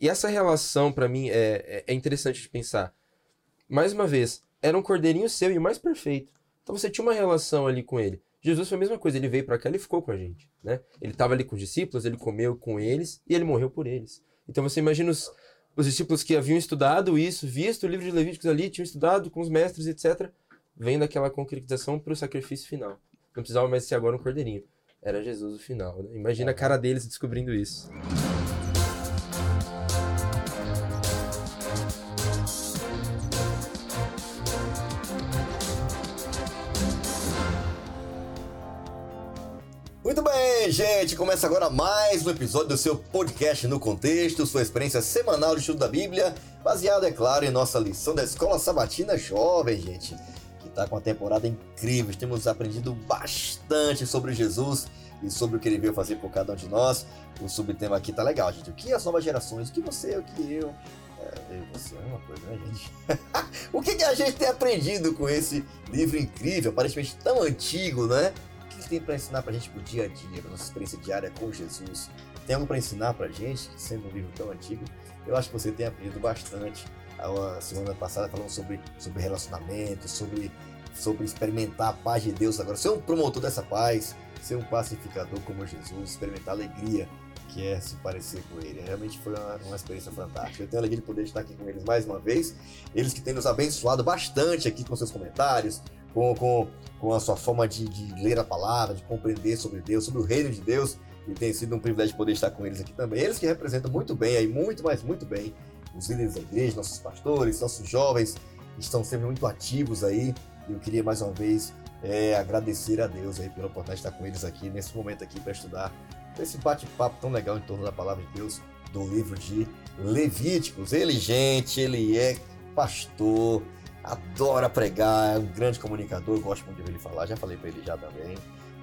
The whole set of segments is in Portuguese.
E essa relação, para mim, é, é, é interessante de pensar. Mais uma vez, era um cordeirinho seu e o mais perfeito. Então você tinha uma relação ali com ele. Jesus foi a mesma coisa, ele veio para cá e ficou com a gente, né? Ele estava ali com os discípulos, ele comeu com eles e ele morreu por eles. Então você imagina os, os discípulos que haviam estudado isso, visto o livro de Levíticos ali, tinham estudado com os mestres, etc., vendo aquela concretização para o sacrifício final. Não precisava mais ser agora um cordeirinho. Era Jesus o final, né? Imagina a cara deles descobrindo isso. Muito bem, gente, começa agora mais um episódio do seu podcast no contexto, sua experiência semanal de estudo da Bíblia, baseado, é claro, em nossa lição da Escola Sabatina Jovem, gente, que está com uma temporada incrível. Temos aprendido bastante sobre Jesus e sobre o que ele veio fazer por cada um de nós. O subtema aqui tá legal, gente. O que as novas gerações, o que você, o que eu, é, eu você é uma coisa, né, gente? o que, que a gente tem aprendido com esse livro incrível, aparentemente tão antigo, né? Tem para ensinar para a gente pro dia a dia, pra nossa experiência diária com Jesus? Tem algo para ensinar para a gente, sendo um livro tão antigo? Eu acho que você tem aprendido bastante. A semana passada falando sobre, sobre relacionamento, sobre, sobre experimentar a paz de Deus agora, ser um promotor dessa paz, ser um pacificador como Jesus, experimentar alegria que é se parecer com ele. Realmente foi uma, uma, experiência fantástica. Eu tenho a alegria de poder estar aqui com eles mais uma vez. Eles que têm nos abençoado bastante aqui com seus comentários, com, com, com a sua forma de, de ler a palavra, de compreender sobre Deus, sobre o reino de Deus. E tem sido um privilégio poder estar com eles aqui também. Eles que representam muito bem, aí muito, mas muito bem, os líderes da igreja, nossos pastores, nossos jovens, estão sempre muito ativos aí. E eu queria mais uma vez é, agradecer a Deus aí pela oportunidade de estar com eles aqui, nesse momento aqui, para estudar esse bate-papo tão legal em torno da palavra de Deus, do livro de Levíticos. Ele, gente, ele é pastor, adora pregar, é um grande comunicador, gosto muito de ouvir ele falar, já falei para ele já também.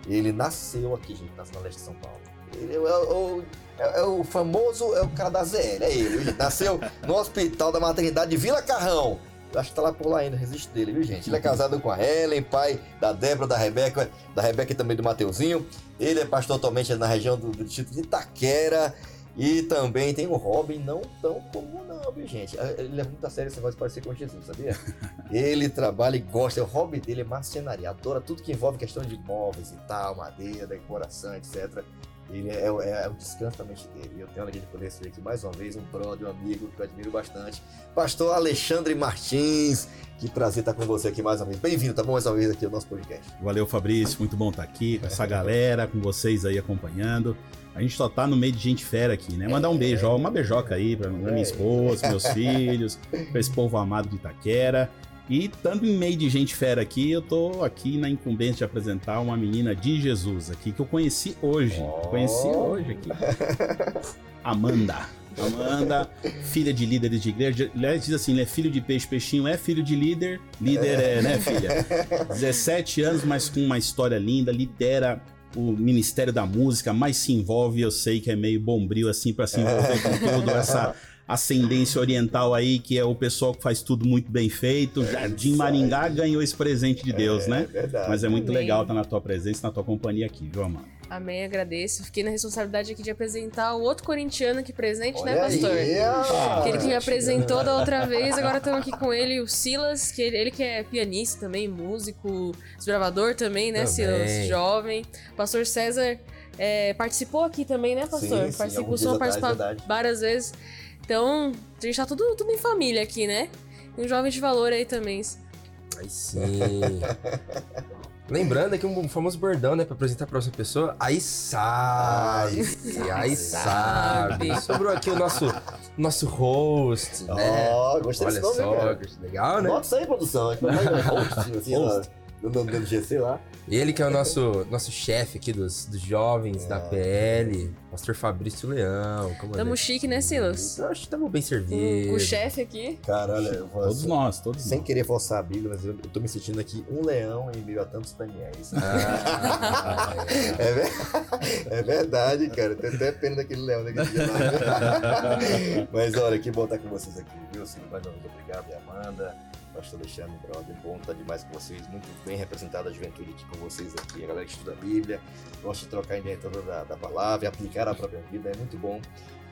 Ele nasceu aqui, gente, na Zona Leste de São Paulo. Ele é o, é, é o famoso, é o cara da ZL, é ele. Gente. Nasceu no Hospital da Maternidade de Vila Carrão. Acho que tá lá por lá ainda, resiste dele, viu, gente? Ele é casado com a Helen, pai da Débora, da Rebeca, da Rebeca e também do Mateuzinho. Ele é pastor atualmente na região do, do distrito de Itaquera. E também tem o Robin, não tão comum não, viu gente? Ah, ele leva muito a sério esse negócio de parecer com Jesus, sabia? ele trabalha e gosta, o hobby dele é marcenaria, adora tudo que envolve questão de móveis e tal, madeira, decoração, etc. Ele é, é, é o descanso da mente dele. Eu tenho a alegria de poder ser aqui mais uma vez, um brother, um amigo que eu admiro bastante. Pastor Alexandre Martins, que prazer estar com você aqui mais uma vez. Bem-vindo, tá bom? Mais uma vez aqui no nosso podcast. Valeu, Fabrício. Muito bom estar aqui com essa galera, com vocês aí acompanhando. A gente só tá no meio de gente fera aqui, né? Mandar um beijo, uma beijoca aí pra minha esposa, meus filhos, pra esse povo amado de Itaquera. E estando em meio de gente fera aqui, eu tô aqui na incumbência de apresentar uma menina de Jesus aqui que eu conheci hoje. Oh. Conheci hoje aqui. Amanda. Amanda, filha de líderes de igreja. Aliás, diz assim, né? Filho de peixe, peixinho é filho de líder. Líder é, né, filha? 17 anos, mas com uma história linda, lidera o Ministério da Música, mais se envolve, eu sei que é meio bombril assim para se envolver com toda essa ascendência oriental aí, que é o pessoal que faz tudo muito bem feito. É, Jardim Maringá ganhou esse presente de Deus, é, né? Verdade. Mas é muito Amém. legal estar na tua presença, na tua companhia aqui, viu, Amanda? Amém, agradeço. Fiquei na responsabilidade aqui de apresentar o outro corintiano aqui presente, né, Olha né, pastor? Aí, Aquele que me apresentou da outra vez, agora estamos aqui com ele, o Silas, que ele, ele, que é pianista também, músico, desbravador também, né, também. Silas? Jovem. Pastor César é, participou aqui também, né, pastor? Sim, sim, participou, só participar várias vezes. Então, a gente tá tudo, tudo em família aqui, né? E um jovem de valor aí também. Aí sim. Lembrando aqui um famoso bordão, né? Pra apresentar pra outra pessoa. Aí sabe. Aí, sabe. sabe. Sobrou aqui o nosso, nosso host, né? Ó, oh, gostei Olha desse nome, só, legal, né? Bota isso aí, produção. host, assim, host do nome do GC lá. Ele que é o nosso, nosso chefe aqui dos, dos jovens é. da PL, Pastor Fabrício Leão. Tamo chique, né, Silas? Eu acho que tamo bem servido. O chefe aqui. Caralho, eu vou Todos assim, nós, todos Sem nós. querer forçar a Bíblia, mas eu, eu tô me sentindo aqui um leão em meio a tantos Daniéis. Ah, é, ver... é, verdade, cara. Tem até pena daquele leão daquele dia lá. mas olha, que bom estar com vocês aqui, viu? Mais uma vez, obrigado, Amanda pastor Alexandre, brother, bom estar demais com vocês, muito bem representada a juventude aqui com vocês aqui, a galera que estuda a Bíblia, gosta de trocar ideia toda da, da palavra, aplicar a própria vida, é muito bom.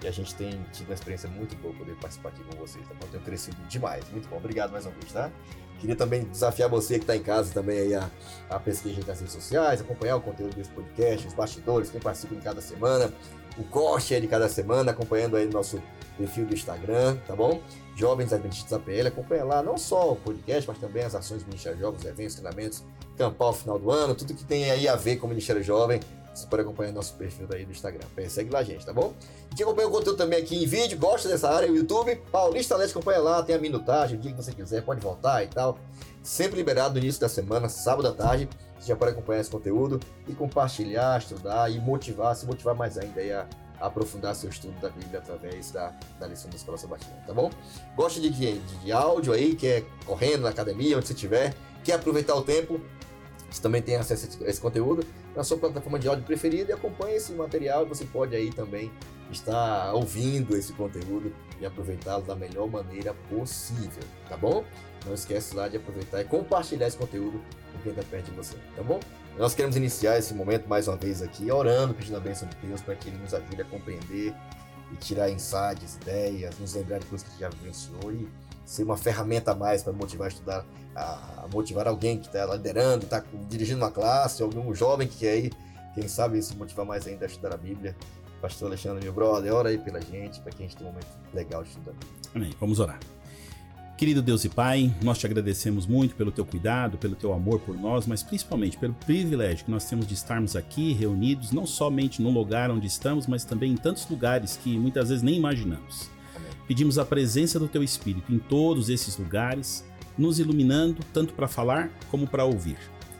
E a gente tem tido uma experiência muito boa poder participar aqui com vocês, tá bom? Tenho crescido demais. Muito bom. Obrigado mais uma vez, tá? Queria também desafiar você que está em casa também aí a, a pesquisa nas redes sociais, acompanhar o conteúdo desse podcast, os bastidores, quem participa em cada semana, o corte aí de cada semana, acompanhando aí nosso perfil do Instagram, tá bom? Jovens Adventistas APL, acompanha lá não só o podcast, mas também as ações do Ministério Jovens, eventos, treinamentos, campal final do ano, tudo que tem aí a ver com o Ministério Jovem, você pode acompanhar nosso perfil daí do Instagram. Segue lá, gente, tá bom? E quem acompanha o conteúdo também aqui em vídeo, gosta dessa área, o YouTube, Paulista Leste acompanha lá, tem a minutagem, o dia que você quiser, pode voltar e tal. Sempre liberado no início da semana, sábado à tarde. Você já pode acompanhar esse conteúdo e compartilhar, estudar e motivar, se motivar mais ainda aí a, a aprofundar seu estudo da Bíblia através da, da lição da Escola Sabatina, tá bom? Gosta de, de, de áudio aí, quer correndo na academia, onde você estiver, quer aproveitar o tempo, você também tem acesso a esse conteúdo na sua plataforma de áudio preferida e acompanhe esse material. Você pode aí também estar ouvindo esse conteúdo e aproveitá-lo da melhor maneira possível, tá bom? Não esquece lá de aproveitar e compartilhar esse conteúdo com quem está perto de você, tá bom? Nós queremos iniciar esse momento mais uma vez aqui, orando, pedindo a bênção de Deus para que Ele nos ajude a compreender e tirar insights, ideias, nos lembrar de coisas que já vivenciou e ser uma ferramenta a mais para motivar a estudar, a, motivar alguém que está liderando, está dirigindo uma classe, algum jovem que quer aí, quem sabe se motivar mais ainda a estudar a Bíblia. Pastor Alexandre, meu brother, ora aí pela gente, para que a gente tenha um momento legal de estudar. Amém. Vamos orar. Querido Deus e Pai, nós te agradecemos muito pelo teu cuidado, pelo teu amor por nós, mas principalmente pelo privilégio que nós temos de estarmos aqui reunidos, não somente no lugar onde estamos, mas também em tantos lugares que muitas vezes nem imaginamos. Pedimos a presença do Teu Espírito em todos esses lugares, nos iluminando tanto para falar como para ouvir,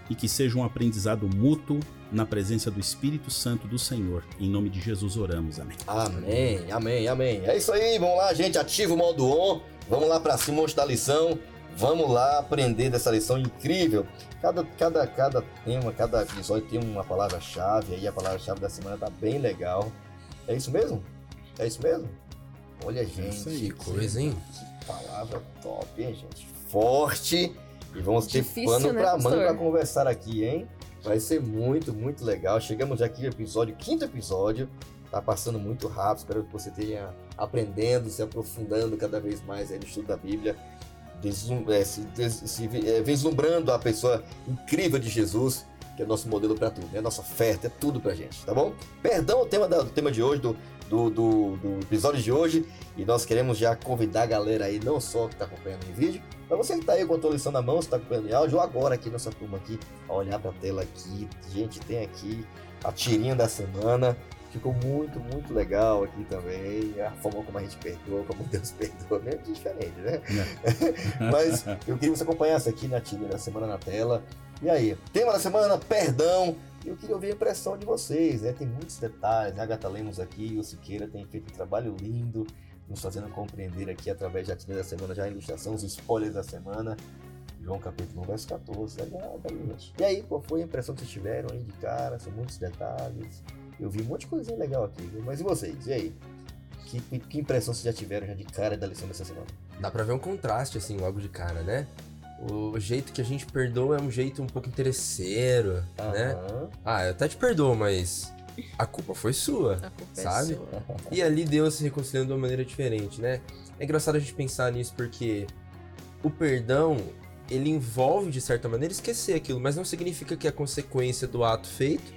e que seja um aprendizado mútuo na presença do Espírito Santo do Senhor. Em nome de Jesus oramos. Amém. Amém, amém, amém. É isso aí, vamos lá, gente. Ativa o modo on. Vamos lá para cima da lição. Vamos lá aprender dessa lição incrível. Cada, cada, cada tema, cada episódio tem uma palavra-chave. Aí a palavra-chave da semana tá bem legal. É isso mesmo? É isso mesmo? Olha, é gente. que coisa, hein? Que palavra top, hein, gente? Forte. E vamos Difícil, ter pano né, pra mão pra conversar aqui, hein? Vai ser muito, muito legal. Chegamos aqui no episódio, quinto episódio. Tá passando muito rápido. Espero que você tenha aprendendo, se aprofundando cada vez mais no estudo da Bíblia. Deslum, é, é, vislumbrando a pessoa incrível de Jesus, que é nosso modelo para tudo, é nossa oferta, é tudo pra gente, tá bom? Perdão o tema, do tema de hoje, do do, do, do, episódio de hoje. E nós queremos já convidar a galera aí, não só que está acompanhando em vídeo, mas você que está aí com a tua lição na mão, está acompanhando em áudio, ou agora aqui nessa turma aqui, a olhar para a tela aqui. Gente, tem aqui a tirinha da semana. Ficou muito, muito legal aqui também. A forma como a gente perdoa, como Deus perdoa, meio diferente, né? É. Mas eu queria que você acompanhasse aqui na tirinha da semana na tela. E aí, tema da semana, perdão. Eu queria ouvir a impressão de vocês, né? Tem muitos detalhes. A Agatha Lemos aqui, o Siqueira tem feito um trabalho lindo, nos fazendo compreender aqui através da trilha da semana, já a ilustração, os spoilers da semana. João capítulo 1, verso 14. Legal, gente. E aí, qual foi a impressão que vocês tiveram aí de cara? São muitos detalhes. Eu vi um monte de coisinha legal aqui, viu? mas e vocês? E aí? Que, que impressão vocês já tiveram já de cara da lição dessa semana? Dá pra ver um contraste, assim, logo de cara, né? O jeito que a gente perdoa é um jeito um pouco interesseiro, uhum. né? Ah, eu até te perdoo, mas a culpa foi sua, culpa é sabe? É sua. E ali Deus se reconciliando de uma maneira diferente, né? É engraçado a gente pensar nisso porque o perdão, ele envolve de certa maneira esquecer aquilo, mas não significa que a consequência do ato feito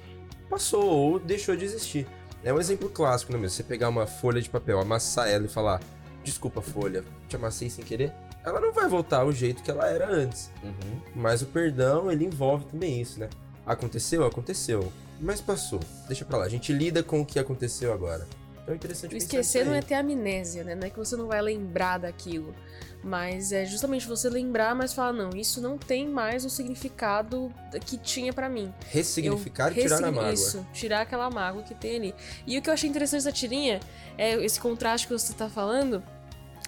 passou ou deixou de existir. É um exemplo clássico, né? Você pegar uma folha de papel, amassar ela e falar: Desculpa, folha, te amassei sem querer ela não vai voltar ao jeito que ela era antes. Uhum. Mas o perdão, ele envolve também isso, né? Aconteceu? Aconteceu. Mas passou. Deixa pra lá. A gente lida com o que aconteceu agora. Então é interessante Esquecer não é ter amnésia, né? Não é que você não vai lembrar daquilo. Mas é justamente você lembrar, mas falar, não, isso não tem mais o significado que tinha para mim. Ressignificar e tirar a mágoa. Isso, tirar aquela mágoa que tem ali. E o que eu achei interessante da tirinha é esse contraste que você tá falando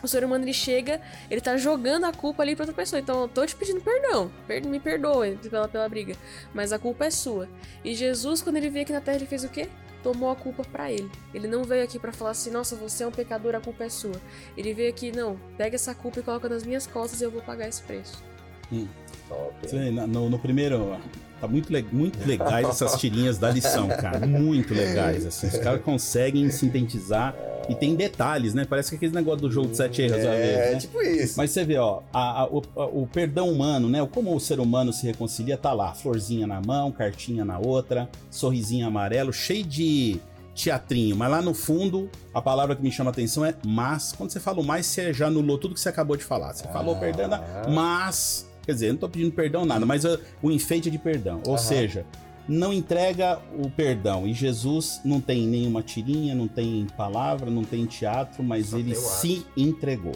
o ser humano ele chega, ele tá jogando a culpa ali pra outra pessoa. Então eu tô te pedindo perdão, per me perdoe pela, pela briga, mas a culpa é sua. E Jesus, quando ele veio aqui na terra, ele fez o quê? Tomou a culpa para ele. Ele não veio aqui para falar assim, nossa, você é um pecador, a culpa é sua. Ele veio aqui, não, pega essa culpa e coloca nas minhas costas e eu vou pagar esse preço. Hum. Sim, no, no, primeiro, tá muito, le muito legais essas tirinhas da lição, cara. Muito legais, assim. Os caras conseguem sintetizar E tem detalhes, né? Parece que aquele negócio do jogo de sete erros. É, né? tipo isso. Mas você vê, ó, a, a, o, a, o, perdão humano, né? Como o ser humano se reconcilia, tá lá, florzinha na mão, cartinha na outra, sorrisinho amarelo, cheio de teatrinho. Mas lá no fundo, a palavra que me chama a atenção é mas. Quando você falou mais, você já anulou tudo que você acabou de falar. Você ah. falou perdão, mas. Quer dizer, eu não tô pedindo perdão nada, mas uh, o enfeite é de perdão. Ou seja, não entrega o perdão. E Jesus não tem nenhuma tirinha, não tem palavra, não tem teatro, mas Só ele se entregou.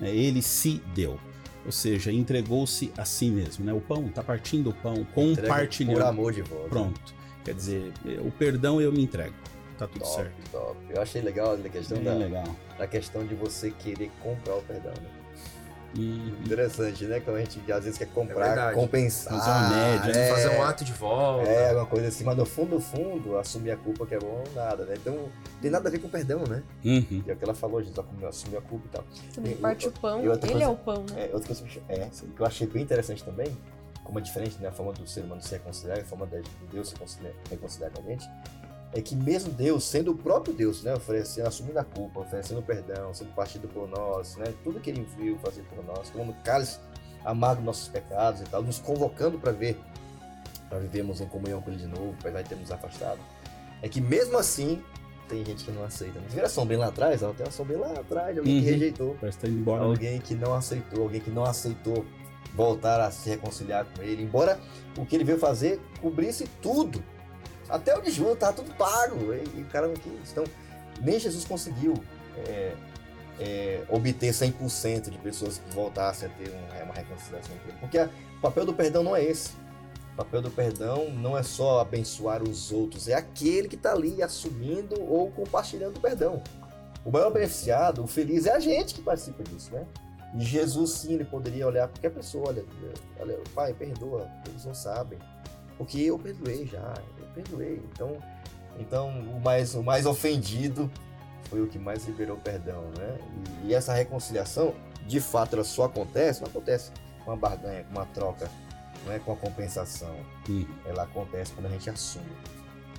Né? Ele se deu. Ou seja, entregou-se a si mesmo. Né? O pão, tá partindo o pão, compartilhando. Por amor de volta. Pronto. Quer dizer, o perdão eu me entrego. Tá tudo top, certo. Top. Eu achei legal a questão Bem da, legal. da questão de você querer comprar o perdão. Né? Uhum. Interessante, né? Quando a gente às vezes quer É comprar, verdade. compensar. Fazer uma média, é, Fazer um ato de volta. É, alguma coisa assim, mas no fundo, no fundo, assumir a culpa que é bom nada, né? Então, tem nada a ver com perdão, né? Uhum. E é o que ela falou, Jesus assumir a culpa e tal. Também E- parte o pão. e Ele coisa- é o pão, né? É, outra coisa que eu- é, que eu achei bem interessante também, como é diferente, né? A forma do ser humano se reconciliar e a forma de Deus se reconciliar, reconciliar com a gente, é que mesmo Deus, sendo o próprio Deus, né? Oferecendo, assumindo a culpa, oferecendo perdão, sendo partido por nós, né? Tudo que ele viu fazer por nós, tomando cálice amargo nossos pecados e tal, nos convocando para ver, para vivermos em comunhão com ele de novo, apesar de termos afastado. É que mesmo assim, tem gente que não aceita. Não viram a sombrinha lá atrás? Ó, tem uma sombrinha lá atrás alguém que Uhum. rejeitou. Parece que tá indo embora. né? Alguém que não aceitou, alguém que não aceitou voltar a se reconciliar com ele, embora o que ele veio fazer cobrisse tudo. Até o desvio tava tudo pago. E, e o cara não quis. Então, nem Jesus conseguiu é, é, obter 100% de pessoas que voltassem a ter um- uma reconciliação com ele. Porque a- o papel do perdão não é esse. O papel do perdão não é só abençoar os outros, é aquele que está ali assumindo ou compartilhando o perdão. O maior beneficiado, o feliz, é a gente que participa disso, né? E Jesus, sim, ele poderia olhar qualquer pessoa, olha, olha, pai, perdoa, eles não sabem. Porque eu perdoei já, perdoei. Então, então o, mais, o mais ofendido foi o que mais liberou perdão, né? E, e essa reconciliação, de fato, ela só acontece, não acontece com uma barganha, com uma troca, não é com a compensação. Uhum. Ela acontece quando a gente assume.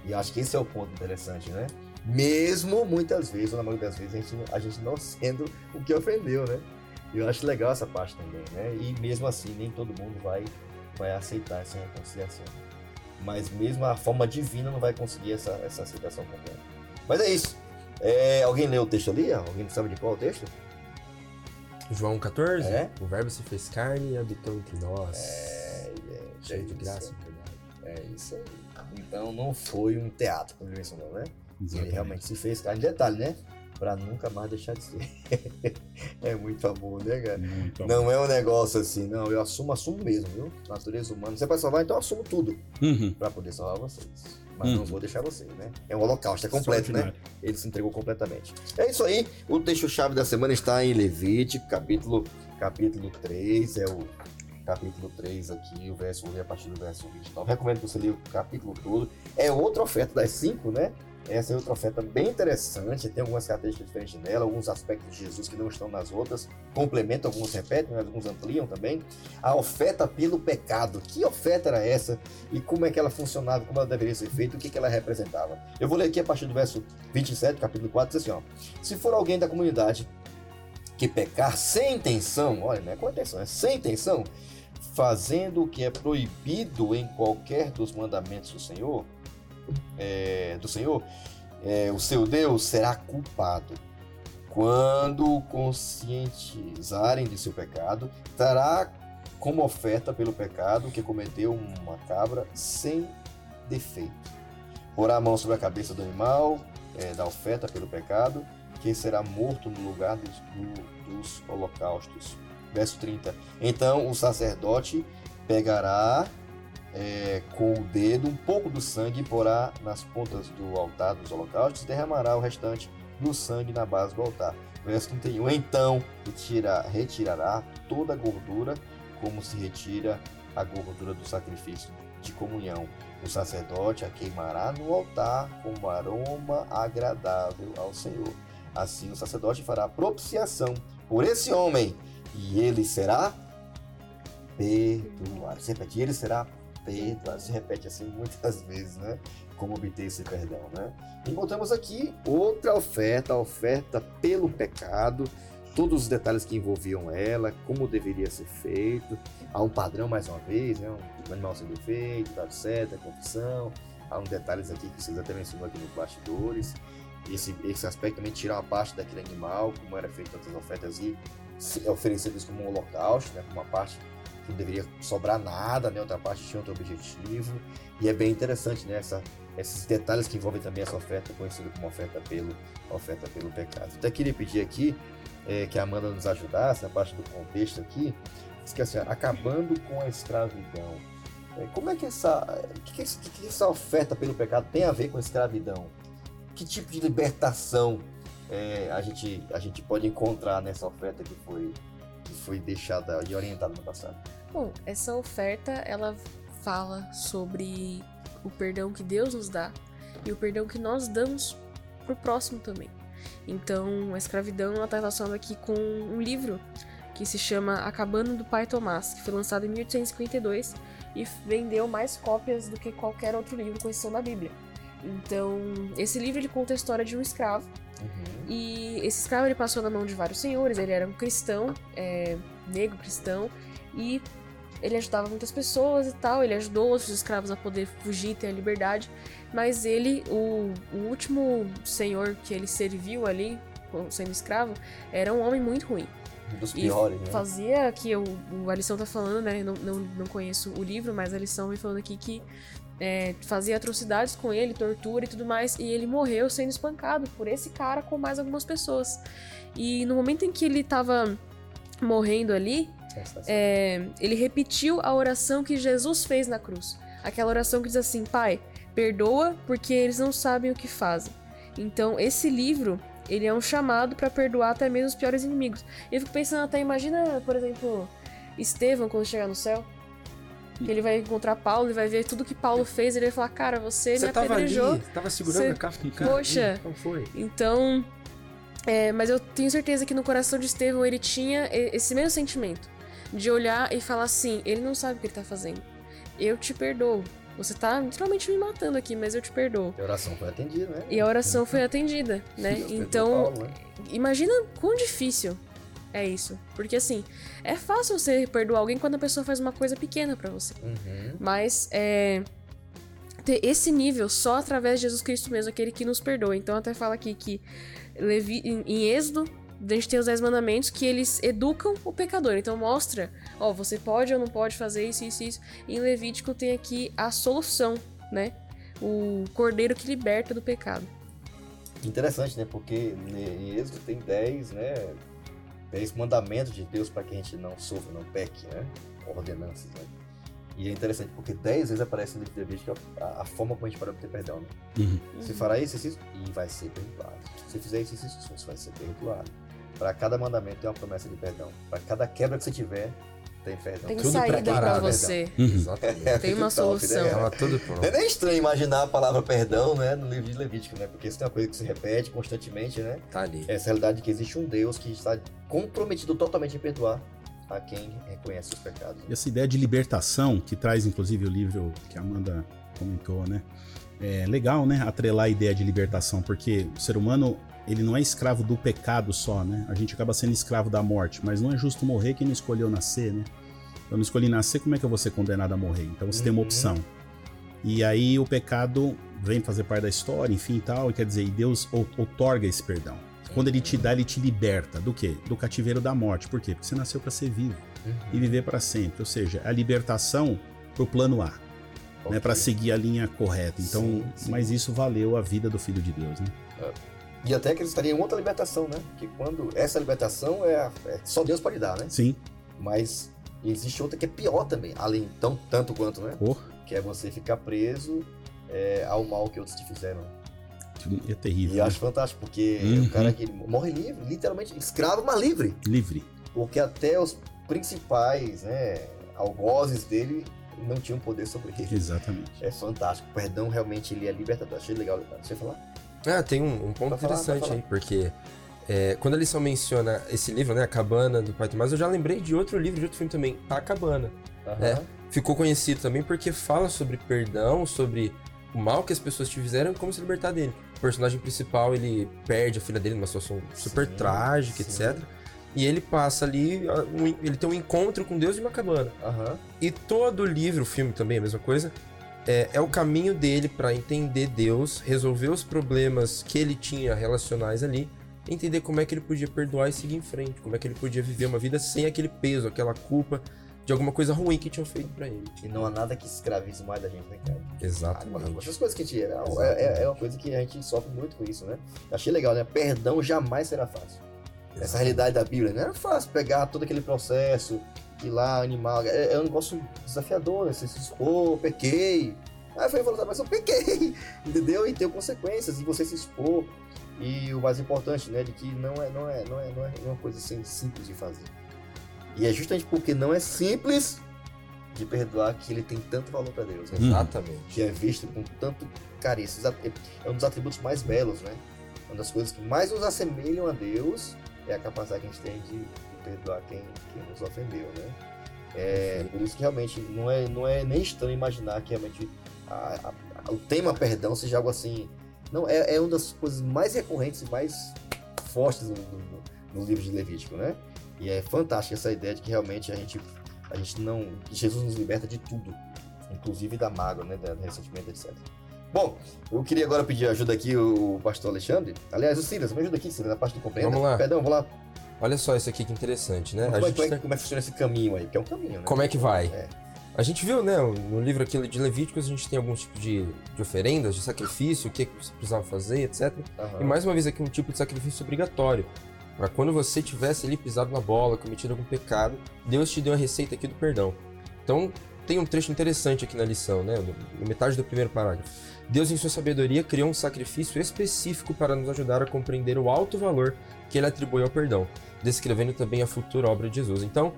E acho que esse é o ponto interessante, né? Mesmo muitas vezes, ou na maioria das vezes, a gente, a gente não sendo o que ofendeu, né? Eu acho legal essa parte também, né? E mesmo assim, nem todo mundo vai, vai aceitar essa reconciliação. Mas mesmo a forma divina não vai conseguir essa, essa aceitação completa. Mas é isso. É, alguém leu o texto ali? Alguém sabe de qual é o texto? João 14, É? o verbo se fez carne e habitou entre nós. É, é, Cheio de isso. graça e. É isso aí. Então não foi um teatro, como ele mencionou, né? Ele Exatamente. realmente se fez carne. Detalhe, né? Pra nunca mais deixar de ser. é muito amor, né, cara? Muito. Não é um negócio assim, não. Eu assumo, assumo mesmo, viu? Natureza humana. Você vai salvar, então eu assumo tudo Uhum. pra poder salvar vocês. Mas Uhum. não vou deixar vocês, né? É um holocausto, é completo, né? Extraordinário. Ele se entregou completamente. É isso aí. O texto-chave da semana está em Levítico, capítulo, capítulo 3. É o capítulo 3 aqui, o verso, vou ler a partir do verso 29. Recomendo que você leia o capítulo todo. É outra oferta das cinco, né? Essa é outra oferta bem interessante, tem algumas características diferentes nela, alguns aspectos de Jesus que não estão nas outras, complementam, alguns repetem, alguns ampliam também. A oferta pelo pecado, que oferta era essa e como é que ela funcionava, como ela deveria ser feita, o que, que ela representava. Eu vou ler aqui a partir do verso 27, capítulo 4, diz assim, ó. Se for alguém da comunidade que pecar sem intenção, olha, não é com intenção, é sem intenção, fazendo o que é proibido em qualquer dos mandamentos do Senhor, é, do Senhor, é, o seu Deus será culpado. Quando conscientizarem de seu pecado, trará como oferta pelo pecado que cometeu uma cabra sem defeito. Porá a mão sobre a cabeça do animal é, da oferta pelo pecado, que será morto no lugar dos, do- dos holocaustos. Verso 30. Então o sacerdote pegará é, com o dedo um pouco do sangue e porá nas pontas do altar dos holocaustos derramará o restante do sangue na base do altar. Verso 31. Então retira, retirará toda a gordura, como se retira a gordura do sacrifício de comunhão. O sacerdote a queimará no altar como aroma agradável ao Senhor. Assim o sacerdote fará propiciação por esse homem, e ele será perdoado. Repete, ele será perdoado. Se repete assim muitas vezes, né? Como obter esse perdão, né? Encontramos aqui outra oferta, a oferta pelo pecado, todos os detalhes que envolviam ela, como deveria ser feito. Há um padrão, mais uma vez, né? Um animal sendo feito, dado certo, a confissão. Há uns detalhes aqui que vocês até mencionou aqui nos bastidores. Esse, esse aspecto também tirar uma parte daquele animal, como era feito outras ofertas e oferecidas como um holocausto, né? Como uma parte não deveria sobrar nada, né? Outra parte tinha outro objetivo. E é bem interessante, né? Essa, esses detalhes que envolvem também essa oferta, conhecida como oferta pelo, oferta pelo pecado. Até queria pedir aqui é, que a Amanda nos ajudasse na parte do contexto aqui. Diz que assim, acabando com a escravidão. É, como é que essa, que, que, que essa oferta pelo pecado tem a ver com a escravidão? Que tipo de libertação é, a, gente, a gente pode encontrar nessa oferta que foi, foi deixada e orientada no passado? Bom, essa oferta ela fala sobre o perdão que Deus nos dá e o perdão que nós damos pro próximo também. Então, a escravidão está relacionada aqui com um livro que se chama Acabando do Pai Tomás, que foi lançado em 1852 e vendeu mais cópias do que qualquer outro livro com exceção da Bíblia. Então, esse livro ele conta a história de um escravo. Uhum. E esse escravo ele passou na mão de vários senhores, ele era um cristão, é, negro cristão, e ele ajudava muitas pessoas e tal, ele ajudou outros escravos a poder fugir e ter a liberdade, mas ele, o, o último senhor que ele serviu ali, sendo escravo, era um homem muito ruim. Dos piores, né? Fazia que o a lição tá falando, né? Não, não, não conheço o livro, mas a lição vem falando aqui que é, fazia atrocidades com ele, tortura e tudo mais, e ele morreu sendo espancado por esse cara com mais algumas pessoas. E no momento em que ele tava morrendo ali, é, ele repetiu a oração que Jesus fez na cruz. Aquela oração que diz assim: Pai, perdoa porque eles não sabem o que fazem. Então, esse livro, ele é um chamado para perdoar até mesmo os piores inimigos. Eu fico pensando até, imagina, por exemplo, Estevão quando chegar no céu. Que ele vai encontrar Paulo e vai ver tudo que Paulo fez. E ele vai falar: Cara, você, você me apedrejou. Ali, tava segurando você... a capa do cara. Poxa. Então foi. Então. É, mas eu tenho certeza que no coração de Estevão ele tinha esse mesmo sentimento de olhar e falar assim: ele não sabe o que ele tá fazendo. Eu te perdoo. Você tá literalmente me matando aqui, mas eu te perdoo. E a oração foi atendida, né? E a oração foi atendida, né? então, Paulo, né? imagina quão difícil é isso. Porque assim, é fácil você perdoar alguém quando a pessoa faz uma coisa pequena para você. Uhum. Mas é ter esse nível só através de Jesus Cristo mesmo, aquele que nos perdoa. Então até fala aqui que Levi, em, em Êxodo a gente tem os Dez Mandamentos que eles educam o pecador. Então mostra, ó, você pode ou não pode fazer isso, isso, isso. Em Levítico tem aqui a solução, né? O cordeiro que liberta do pecado. Interessante, né? Porque em Êxodo tem 10, né? 10 mandamentos de Deus para que a gente não sofra, não peque, né? Ordenanças, né? E é interessante porque 10 vezes aparece no livro de Levítico a, a, forma como a gente pode obter perdão, né? Uhum. Você fará isso, isso, e vai ser perdoado. Se você fizer isso, isso, isso, isso vai ser perdoado. Para cada mandamento tem uma promessa de perdão. Para cada quebra que você tiver, tem perdão. Tem tudo saída para você. Uhum. Exatamente. tem uma solução. É, tudo pronto. É nem estranho imaginar a palavra perdão, né, no livro de Levítico, né? Porque isso é uma coisa que se repete constantemente, né? Tá ali. Essa realidade que existe um Deus que está comprometido totalmente em perdoar a quem reconhece os pecados. E essa ideia de libertação, que traz inclusive o livro que a Amanda comentou, né? É legal, né? Atrelar a ideia de libertação, porque o ser humano ele não é escravo do pecado só, né? A gente acaba sendo escravo da morte, mas não é justo morrer quem não escolheu nascer, né? Eu não escolhi nascer, como é que eu vou ser condenado a morrer? Então você uhum. tem uma uhum. opção. E aí o pecado vem fazer parte da história, enfim e tal, e quer dizer, e Deus outorga esse perdão. Quando ele te dá, ele te liberta do quê? Do cativeiro da morte. Por quê? Porque você nasceu para ser vivo uhum. e viver para sempre. Ou seja, a libertação pro plano A. Né, okay. Né, para seguir a linha correta. Então, sim, sim. mas isso valeu a vida do Filho de Deus, né? É. E até acreditaria em outra libertação, né? Que quando essa libertação é, é, só Deus pode dar, né? Sim. Mas existe outra que é pior também, além tão tanto quanto, né? Oh. Que é você ficar preso é, ao mal que outros te fizeram. É terrível. E né? acho fantástico, porque uhum. o cara que morre livre, literalmente escravo, mas livre. Livre. Porque até os principais, né, algozes dele não tinham poder sobre ele. Exatamente. É fantástico. O perdão realmente ele é libertador. Achei legal, você falar? Ah, tem um, um ponto interessante aí, porque é, quando a lição menciona esse livro, né, A Cabana, do Pai Tomás, eu já lembrei de outro livro, de outro filme também, A Cabana. Uhum. ficou conhecido também porque fala sobre perdão, sobre o mal que as pessoas te fizeram e como se libertar dele. O personagem principal, ele perde a filha dele numa situação super Sim, trágica, sim. etc. E ele passa ali, ele tem um encontro com Deus de uma cabana. Aham. E todo o livro, o filme também é a mesma coisa, é, é o caminho dele pra entender Deus, resolver os problemas que ele tinha relacionais ali, entender como é que ele podia perdoar e seguir em frente, como é que ele podia viver uma vida sem aquele peso, aquela culpa de alguma coisa ruim que tinham feito pra ele. E não há nada que escravize mais da gente, né, cara? Ah, Exatamente. Essas coisas que gente. É, é, é uma coisa que a gente sofre muito com isso, né? Achei legal, né? Perdão jamais será fácil. Essa realidade da Bíblia, não era fácil pegar todo aquele processo, ir lá, animal. É, é um negócio desafiador, né? Você se expor, pequei. Aí foi falando, mas eu pequei, entendeu? E tem consequências, e você se expor. E o mais importante, né? De que não é, não é, não é, não é uma coisa assim, simples de fazer. E é justamente porque não é simples de perdoar que ele tem tanto valor para Deus. Né? Exatamente. que é visto com tanto at- É um dos atributos mais belos, né? Uma das coisas que mais nos assemelham a Deus é a capacidade que a gente tem de perdoar quem, quem nos ofendeu, né? É, por isso que realmente não é, não é nem estranho imaginar que realmente a- a- o tema perdão seja algo assim. Não, é, é uma das coisas mais recorrentes e mais fortes no, no- no livro de Levítico, né? E é fantástica essa ideia de que realmente a gente, a gente não. Jesus nos liberta de tudo, inclusive da mágoa, né? Do ressentimento, etc. Bom, eu queria agora pedir ajuda aqui o pastor Alexandre. Aliás, o Silas, me ajuda aqui, Silas, na parte do compreenda. Vamos lá. Perdão, vamos lá. Olha só isso aqui que interessante, né? Como, A é, gente tá- como é que funciona esse caminho aí? Porque é um caminho, né? Como é que vai? É. A gente viu, né, no livro aquele de Levíticos, a gente tem alguns tipos de, de oferendas, de sacrifício, o que, que você precisava fazer, etc. Aham. E mais uma vez aqui um tipo de sacrifício obrigatório. Para quando você tivesse ali pisado na bola, cometido algum pecado, Deus te deu a receita aqui do perdão. Então, tem um trecho interessante aqui na lição, né? Na metade do primeiro parágrafo. Deus, em sua sabedoria, criou um sacrifício específico para nos ajudar a compreender o alto valor que ele atribui ao perdão, descrevendo também a futura obra de Jesus. Então,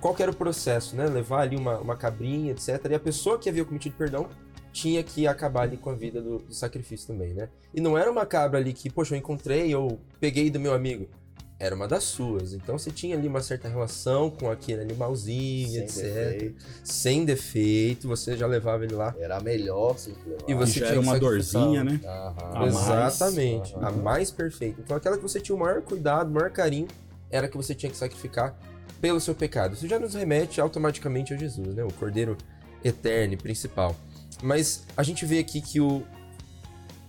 qual era o processo, né? Levar ali uma, uma cabrinha, etc. E a pessoa que havia cometido perdão tinha que acabar ali com a vida do, do sacrifício também, né? E não era uma cabra ali que, poxa, eu encontrei ou peguei do meu amigo. Era uma das suas. Então você tinha ali uma certa relação com aquele animalzinho, Sem etc. defeito. Sem defeito, você já levava ele lá. Era a melhor que você. E você tinha uma dorzinha, né? Aham. A mais. Exatamente. Aham. A mais perfeita. Então aquela que você tinha o maior cuidado, o maior carinho, era a que você tinha que sacrificar pelo seu pecado. Isso já nos remete automaticamente a Jesus, né? O Cordeiro eterno e principal. Mas a gente vê aqui que o,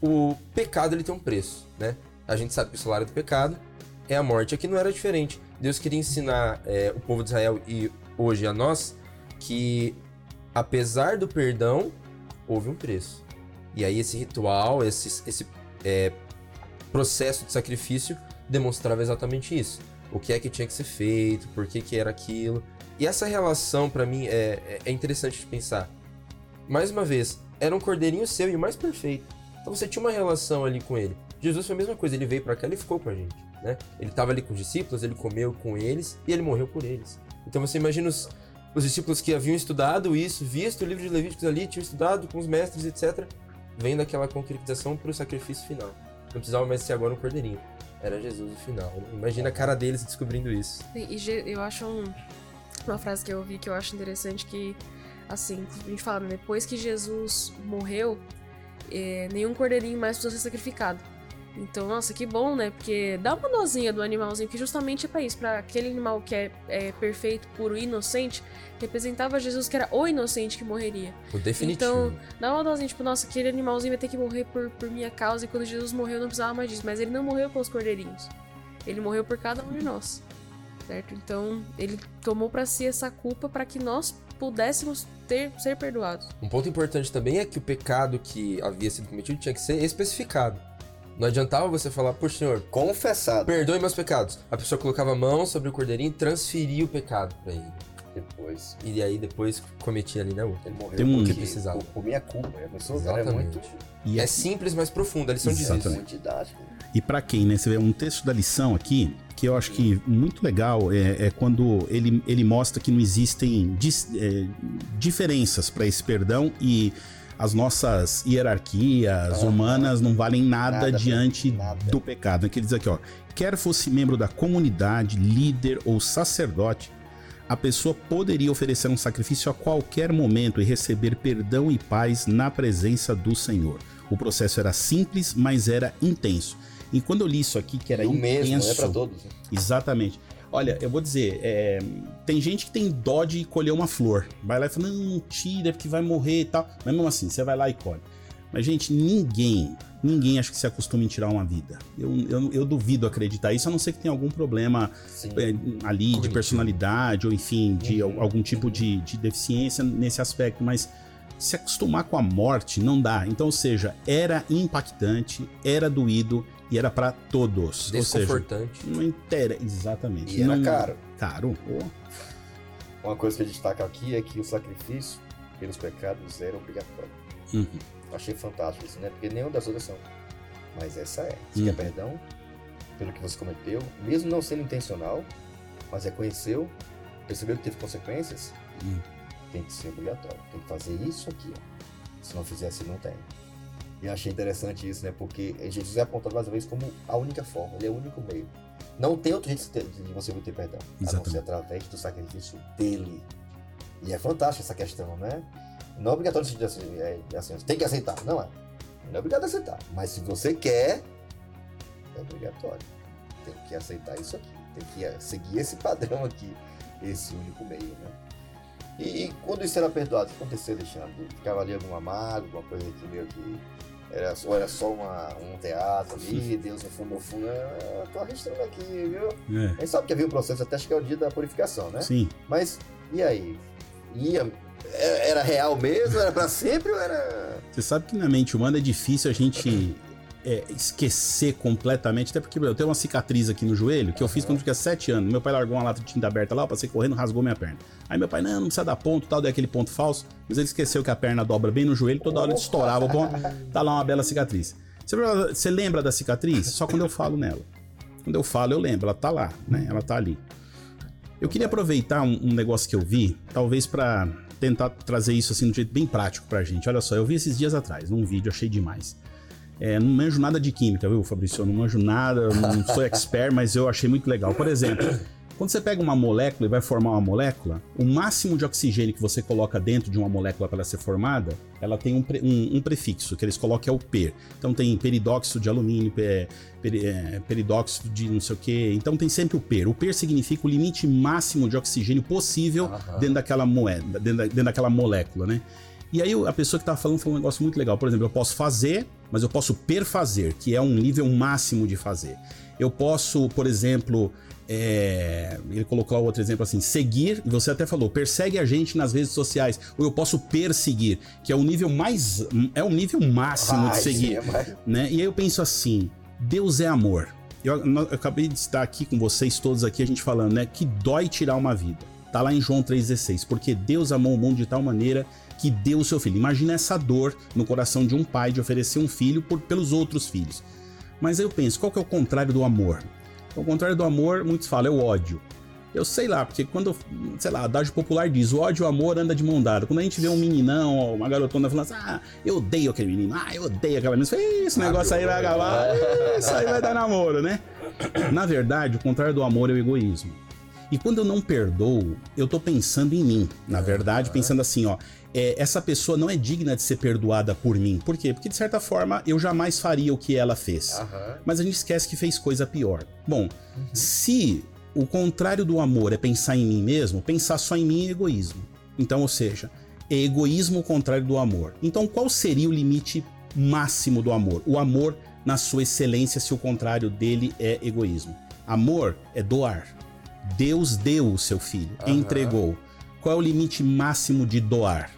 o pecado ele tem um preço, né? A gente sabe que o salário do pecado é a morte. Aqui não era diferente. Deus queria ensinar é, o povo de Israel e hoje a nós que, apesar do perdão, houve um preço. E aí esse ritual, esse, esse é, processo de sacrifício demonstrava exatamente isso. O que é que tinha que ser feito, por que, que era aquilo. E essa relação, pra mim, é, é- é interessante de pensar. Mais uma vez, era um cordeirinho seu e o mais perfeito. Então você tinha uma relação ali com ele. Jesus foi a mesma coisa, ele veio pra cá, ele ficou com a gente, né? Ele tava ali com os discípulos, ele comeu com eles e ele morreu por eles. Então você imagina os, os discípulos que haviam estudado isso, visto o livro de Levíticos ali, tinham estudado com os mestres, etc. Vendo aquela concretização pro sacrifício final. Não precisava mais ser agora um cordeirinho. Era Jesus o final. Imagina a cara deles descobrindo isso. E Je- eu acho um- uma frase que eu ouvi que eu acho interessante que, assim, a gente fala, né, depois que Jesus morreu, é, nenhum cordeirinho mais precisou ser sacrificado. Então, nossa, que bom, né? Porque dá uma dosinha do animalzinho, que justamente é pra isso, pra aquele animal que é, é perfeito, puro, inocente, representava Jesus que era o inocente que morreria. O definitivo. Então, Dá uma dosinha, tipo, nossa, aquele animalzinho vai ter que morrer por, por minha causa, e quando Jesus morreu eu não precisava mais disso. Mas ele não morreu pelos cordeirinhos. Ele morreu por cada um de nós. Certo? Então, ele tomou pra si essa culpa para que nós pudéssemos ter, ser perdoados. Um ponto importante também é que o pecado que havia sido cometido tinha que ser especificado. Não adiantava você falar, poxa, senhor, Confessado. perdoe meus pecados. A pessoa colocava a mão sobre o cordeirinho e transferia o pecado pra ele. Depois. E aí depois cometia ali, né? o- Ele morreu Tem um- porque que precisava. Por, por minha culpa. A pessoa cara, é Exatamente. muito, E, É simples, mas profunda. A lição diz isso. Exatamente. muito didático. e para quem, né? Você vê um texto da lição aqui, que eu acho que muito legal é, é quando ele, ele mostra que não existem dis- é, diferenças para esse perdão e as nossas hierarquias Aham. humanas não valem nada, Nada, diante nada. do pecado. Que ele diz aqui, ó, quer fosse membro da comunidade, líder ou sacerdote, a pessoa poderia oferecer um sacrifício a qualquer momento e receber perdão e paz na presença do Senhor. O processo era simples, mas era intenso. E quando eu li isso aqui, que era E o intenso. mesmo, é para todos. né? Exatamente. Olha, eu vou dizer, é, tem gente que tem dó de colher uma flor. Vai lá e fala, não, não tira, porque vai morrer e tal. Mas mesmo assim, você vai lá e colhe. Mas, gente, ninguém, ninguém acho que se acostuma em tirar uma vida. Eu, eu, eu duvido acreditar isso, a não ser que tenha algum problema é, ali de personalidade, ou enfim, de Uhum. al- algum tipo de, de deficiência nesse aspecto. Mas se acostumar com a morte não dá. Então, ou seja, era impactante, era doído e era para todos. Ou seja, Desconfortante. não interessa. Exatamente. E era não... caro. Caro. Ô, Uma coisa que eu destaco aqui é que o sacrifício pelos pecados era obrigatório. Uhum. Achei fantástico isso, né? Porque nenhuma das outras são. Mas essa é. Você Uhum. quer perdão pelo que você cometeu, mesmo não sendo intencional, mas reconheceu, percebeu que teve consequências, Uhum. Tem que ser obrigatório. Tem que fazer isso aqui, ó. Se não fizer assim, não tem. E eu achei interessante isso, né? Porque Jesus é apontado mais uma vez como a única forma, ele é o único meio. Não tem outro jeito de você obter perdão, a não Exatamente. ser através do sacrifício dele. E é fantástico essa questão, né? Não é obrigatório assim, é, assim, você tem que aceitar, não é. Não é obrigado a aceitar. Mas se você quer, é obrigatório. Tem que aceitar isso aqui. Tem que eh, seguir esse padrão aqui, esse único meio, né? E, e quando isso era perdoado, o que aconteceu, Alexandre? Ficava ali alguma mágoa, alguma coisa que meio que. Era, ou era só uma, um teatro ali, Deus no fundo, no fundo. "Ah, Eu tô arrastando aqui, viu? É, A gente sabe que havia um processo até chegar o dia da purificação, né? sim. Mas, e aí? Ia. é- Era real mesmo? Era pra sempre ou era. Você sabe que na mente humana é difícil a gente é, esquecer completamente, até porque eu tenho uma cicatriz aqui no joelho que eu fiz quando eu tinha 7 anos. Meu pai largou uma lata de tinta aberta lá, eu passei correndo, rasgou minha perna. Aí meu pai, não, não precisa dar ponto, tal, daí aquele ponto falso. Mas ele esqueceu que a perna dobra bem no joelho, toda hora ele estourava o. Tá lá uma bela cicatriz. Você, você lembra da cicatriz? Só quando eu falo nela. Quando eu falo, eu lembro, ela tá lá, né? Ela tá ali. Eu queria aproveitar um, um negócio que eu vi, talvez pra tentar trazer isso assim de um jeito bem prático pra gente. Olha só, eu vi esses dias atrás, num vídeo, achei demais. É, não manjo nada de química, viu, Fabrício? Eu não manjo nada, não sou expert, mas eu achei muito legal. Por exemplo, quando você pega uma molécula e vai formar uma molécula, o máximo de oxigênio que você coloca dentro de uma molécula para ela ser formada, ela tem um, pre- um- um prefixo, que eles colocam é o per. Então tem peridóxido de alumínio, pe- peri- é, peridóxido de não sei o que. Então tem sempre o per. O per significa o limite máximo de oxigênio possível Aham. dentro daquela moeda, dentro, dentro daquela molécula, né? E aí a pessoa que tava falando falou um negócio muito legal. Por exemplo, eu posso fazer, mas eu posso perfazer, que é um nível máximo de fazer. Eu posso, por exemplo, é, ele colocou outro exemplo assim, seguir, e você até falou, persegue a gente nas redes sociais, ou eu posso perseguir, que é o nível mais, é o nível máximo de Ai, seguir sim, mas- né? E aí eu penso assim, Deus é amor. Eu, eu acabei de estar aqui com vocês todos aqui, a gente falando, né? Que dói tirar uma vida. Tá lá em João 3,16. Porque Deus amou o mundo de tal maneira que deu o seu filho. Imagina essa dor no coração de um pai de oferecer um filho por, pelos outros filhos. Mas aí eu penso, qual que é o contrário do amor? O contrário do amor, muitos falam, é o ódio. Eu sei lá, porque quando, sei lá, a adagio popular diz, o ódio e o amor anda de mão dada. Quando a gente vê um meninão, ou uma garotona falando assim, ah, eu odeio aquele menino, ah, eu odeio aquela menina, "Ih, esse negócio aí vai acabar, "Ih, isso aí vai dar namoro, né? Na verdade, o contrário do amor é o egoísmo. E quando eu não perdoo, eu tô pensando em mim. Na verdade, pensando assim, ó, é, essa pessoa não é digna de ser perdoada por mim. Por quê? Porque de certa forma eu jamais faria o que ela fez. Aham. Mas a gente esquece que fez coisa pior. Bom, se o contrário do amor é pensar em mim mesmo, pensar só em mim é egoísmo. Então, ou seja, é egoísmo o contrário do amor. Então, qual seria o limite máximo do amor? O amor na sua excelência, se o contrário dele é egoísmo. Amor é doar. Deus deu o seu filho, Aham. entregou. Qual é o limite máximo de doar?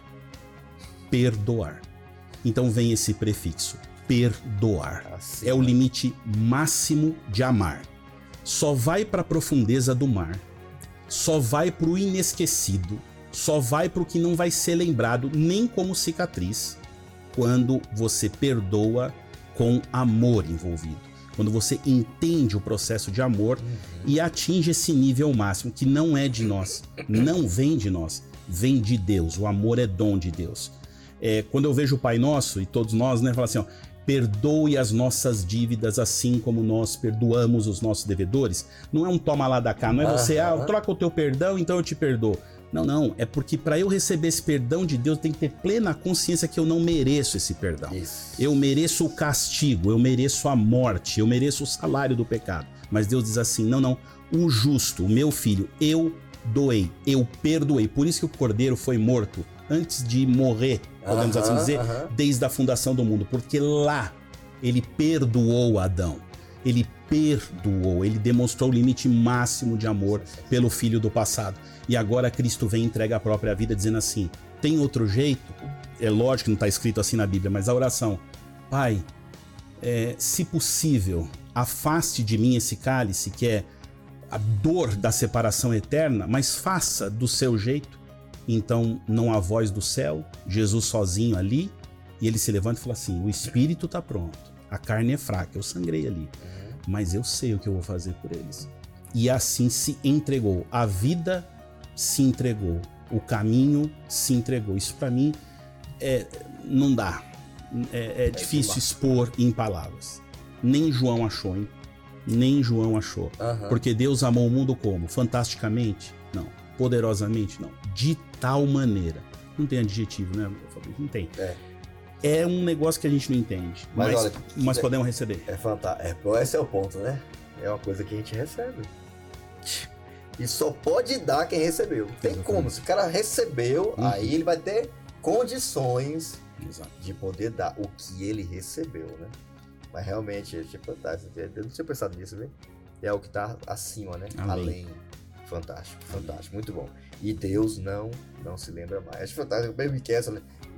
Perdoar. Então vem esse prefixo, perdoar Assim, é o limite máximo de amar. Só vai para a profundeza do mar. Só vai para o inesquecido. Só vai para o que não vai ser lembrado nem como cicatriz quando você perdoa com amor envolvido. Quando você entende o processo de amor e atinge esse nível máximo que não é de nós, não vem de nós, vem de Deus. O amor é dom de Deus. É, quando eu vejo o Pai Nosso e todos nós, né, fala assim, ó, perdoe as nossas dívidas assim como nós perdoamos os nossos devedores. Não é um toma lá da cá, não é você, ah, troca o teu perdão, então eu te perdoo. Não, não, é porque para eu receber esse perdão de Deus, tem que ter plena consciência que eu não mereço esse perdão. Isso. Eu mereço o castigo, eu mereço a morte, eu mereço o salário do pecado. Mas Deus diz assim: não, não, o justo, o meu filho, eu doei, eu perdoei. Por isso que o cordeiro foi morto antes de morrer, podemos Aham, assim dizer, aham. desde a fundação do mundo, porque lá ele perdoou Adão. Ele perdoou, ele demonstrou o limite máximo de amor pelo filho do passado. E agora Cristo vem e entrega a própria vida dizendo assim: tem outro jeito? É lógico que não está escrito assim na Bíblia, mas a oração, Pai, é, se possível, afaste de mim esse cálice que é a dor da separação eterna, mas faça do seu jeito. Então não há voz do céu, Jesus sozinho ali, e ele se levanta e fala assim: o espírito está pronto, a carne é fraca, eu sangrei ali, mas eu sei o que eu vou fazer por eles. E assim se entregou, a vida se entregou, o caminho se entregou. Isso para mim é, não dá, é, é difícil expor em palavras. Nem João achou, hein? Nem João achou. Aham. Porque Deus amou o mundo como? Fantasticamente? Não. Poderosamente? Não. De tal maneira. Não tem adjetivo, né, Fabrício? Não tem. É. É um negócio que a gente não entende. Mas Mas, olha, mas é- podemos receber. É fantástico. É, esse é o ponto, né? É uma coisa que a gente recebe. E só pode dar quem recebeu. Tem Exatamente. como. Se o cara recebeu, Uhum. aí ele vai ter condições Exato. de poder dar o que ele recebeu, né? Mas realmente, é tipo fantástico. Eu não tinha pensado nisso, viu? É o que tá acima, né? Além. Além. Fantástico, fantástico, muito bom. E Deus não, não se lembra mais. Acho fantástico, bem me quer,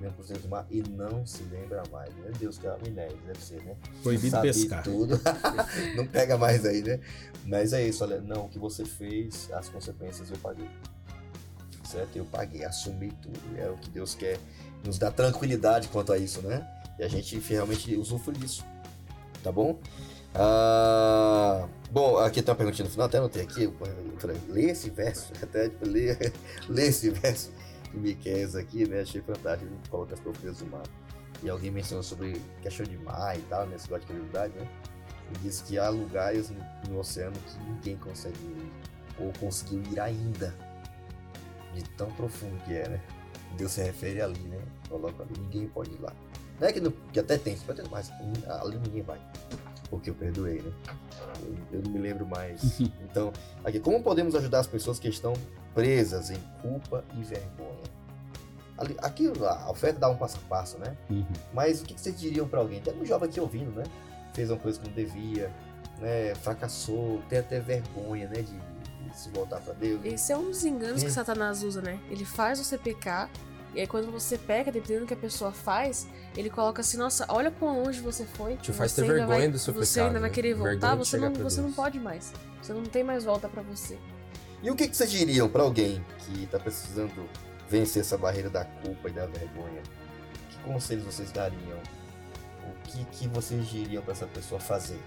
lembra por cento do mar e não se lembra mais. Meu Deus, que amnésia deve ser, né? Proibido Sabe pescar. tudo. não pega mais aí, né? Mas é isso, olha, não, o que você fez, as consequências eu paguei. Certo? Eu paguei, assumi tudo. É o que Deus quer nos dar tranquilidade quanto a isso, né? E a gente realmente usufrui disso. Tá bom? Ah, bom, aqui tem uma perguntinha no final, até anotei aqui. Eu falei, lê esse verso, até tipo, lê, lê esse verso de Miqueias aqui, né? Achei fantástico. Ele coloca as profecias do mar. E alguém mencionou sobre questão de mar e tal, né? Esse negócio de credibilidade, né? E diz que há lugares no, no oceano que ninguém consegue ir, ou conseguiu ir ainda. De tão profundo que é, né? Deus se refere ali, né? Coloca ali, ninguém pode ir lá. Não é que, não, que até tem, pode ter mais, ali ninguém vai. Porque eu perdoei, né? Eu, eu não me lembro mais. Então, aqui, como podemos ajudar as pessoas que estão presas em culpa e vergonha? Ali, aqui a oferta dá um passo a passo, né? Uhum. Mas o que vocês diriam pra alguém? Tem um jovem aqui ouvindo, né? Fez uma coisa que não devia, né? Fracassou, tem até vergonha, né? De, de se voltar pra Deus. Esse é um dos enganos Sim. que Satanás usa, né? Ele faz você pecar, e aí quando você peca, dependendo do que a pessoa faz, ele coloca assim, nossa, olha quão longe você foi. Te faz você ter ainda vergonha vai- do seu Você pecado, ainda vai querer voltar, você, não, você não pode mais. Você não tem mais volta pra você. E o que, que vocês diriam pra alguém que tá precisando vencer essa barreira da culpa e da vergonha? Que conselhos vocês dariam? O que, que vocês diriam pra essa pessoa fazer?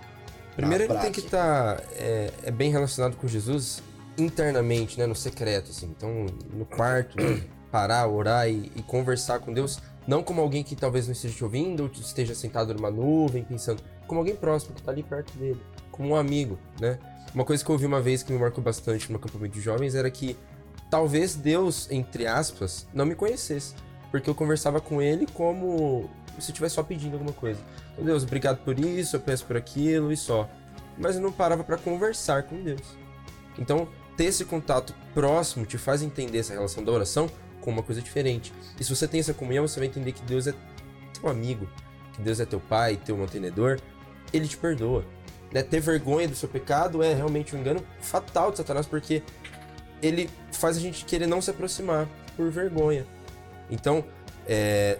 Primeiro ele tem que estar é, é bem relacionado com Jesus internamente, né, no secreto, assim. Então, no quarto, né, parar, orar e, e conversar com Deus, não como alguém que talvez não esteja te ouvindo ou esteja sentado numa nuvem pensando, como alguém próximo que está ali perto dele, como um amigo, né? Uma coisa que eu ouvi uma vez que me marcou bastante no acampamento de jovens era que talvez Deus, entre aspas, não me conhecesse, porque eu conversava com ele como se eu estivesse só pedindo alguma coisa. Então, Deus, obrigado por isso, eu peço por aquilo e só. Mas eu não parava para conversar com Deus. Então, ter esse contato próximo te faz entender essa relação da oração como uma coisa diferente. E se você tem essa comunhão, você vai entender que Deus é teu amigo, que Deus é teu pai, teu mantenedor, ele te perdoa. Né? Ter vergonha do seu pecado é realmente um engano fatal de Satanás, porque ele faz a gente querer não se aproximar por vergonha. Então, é,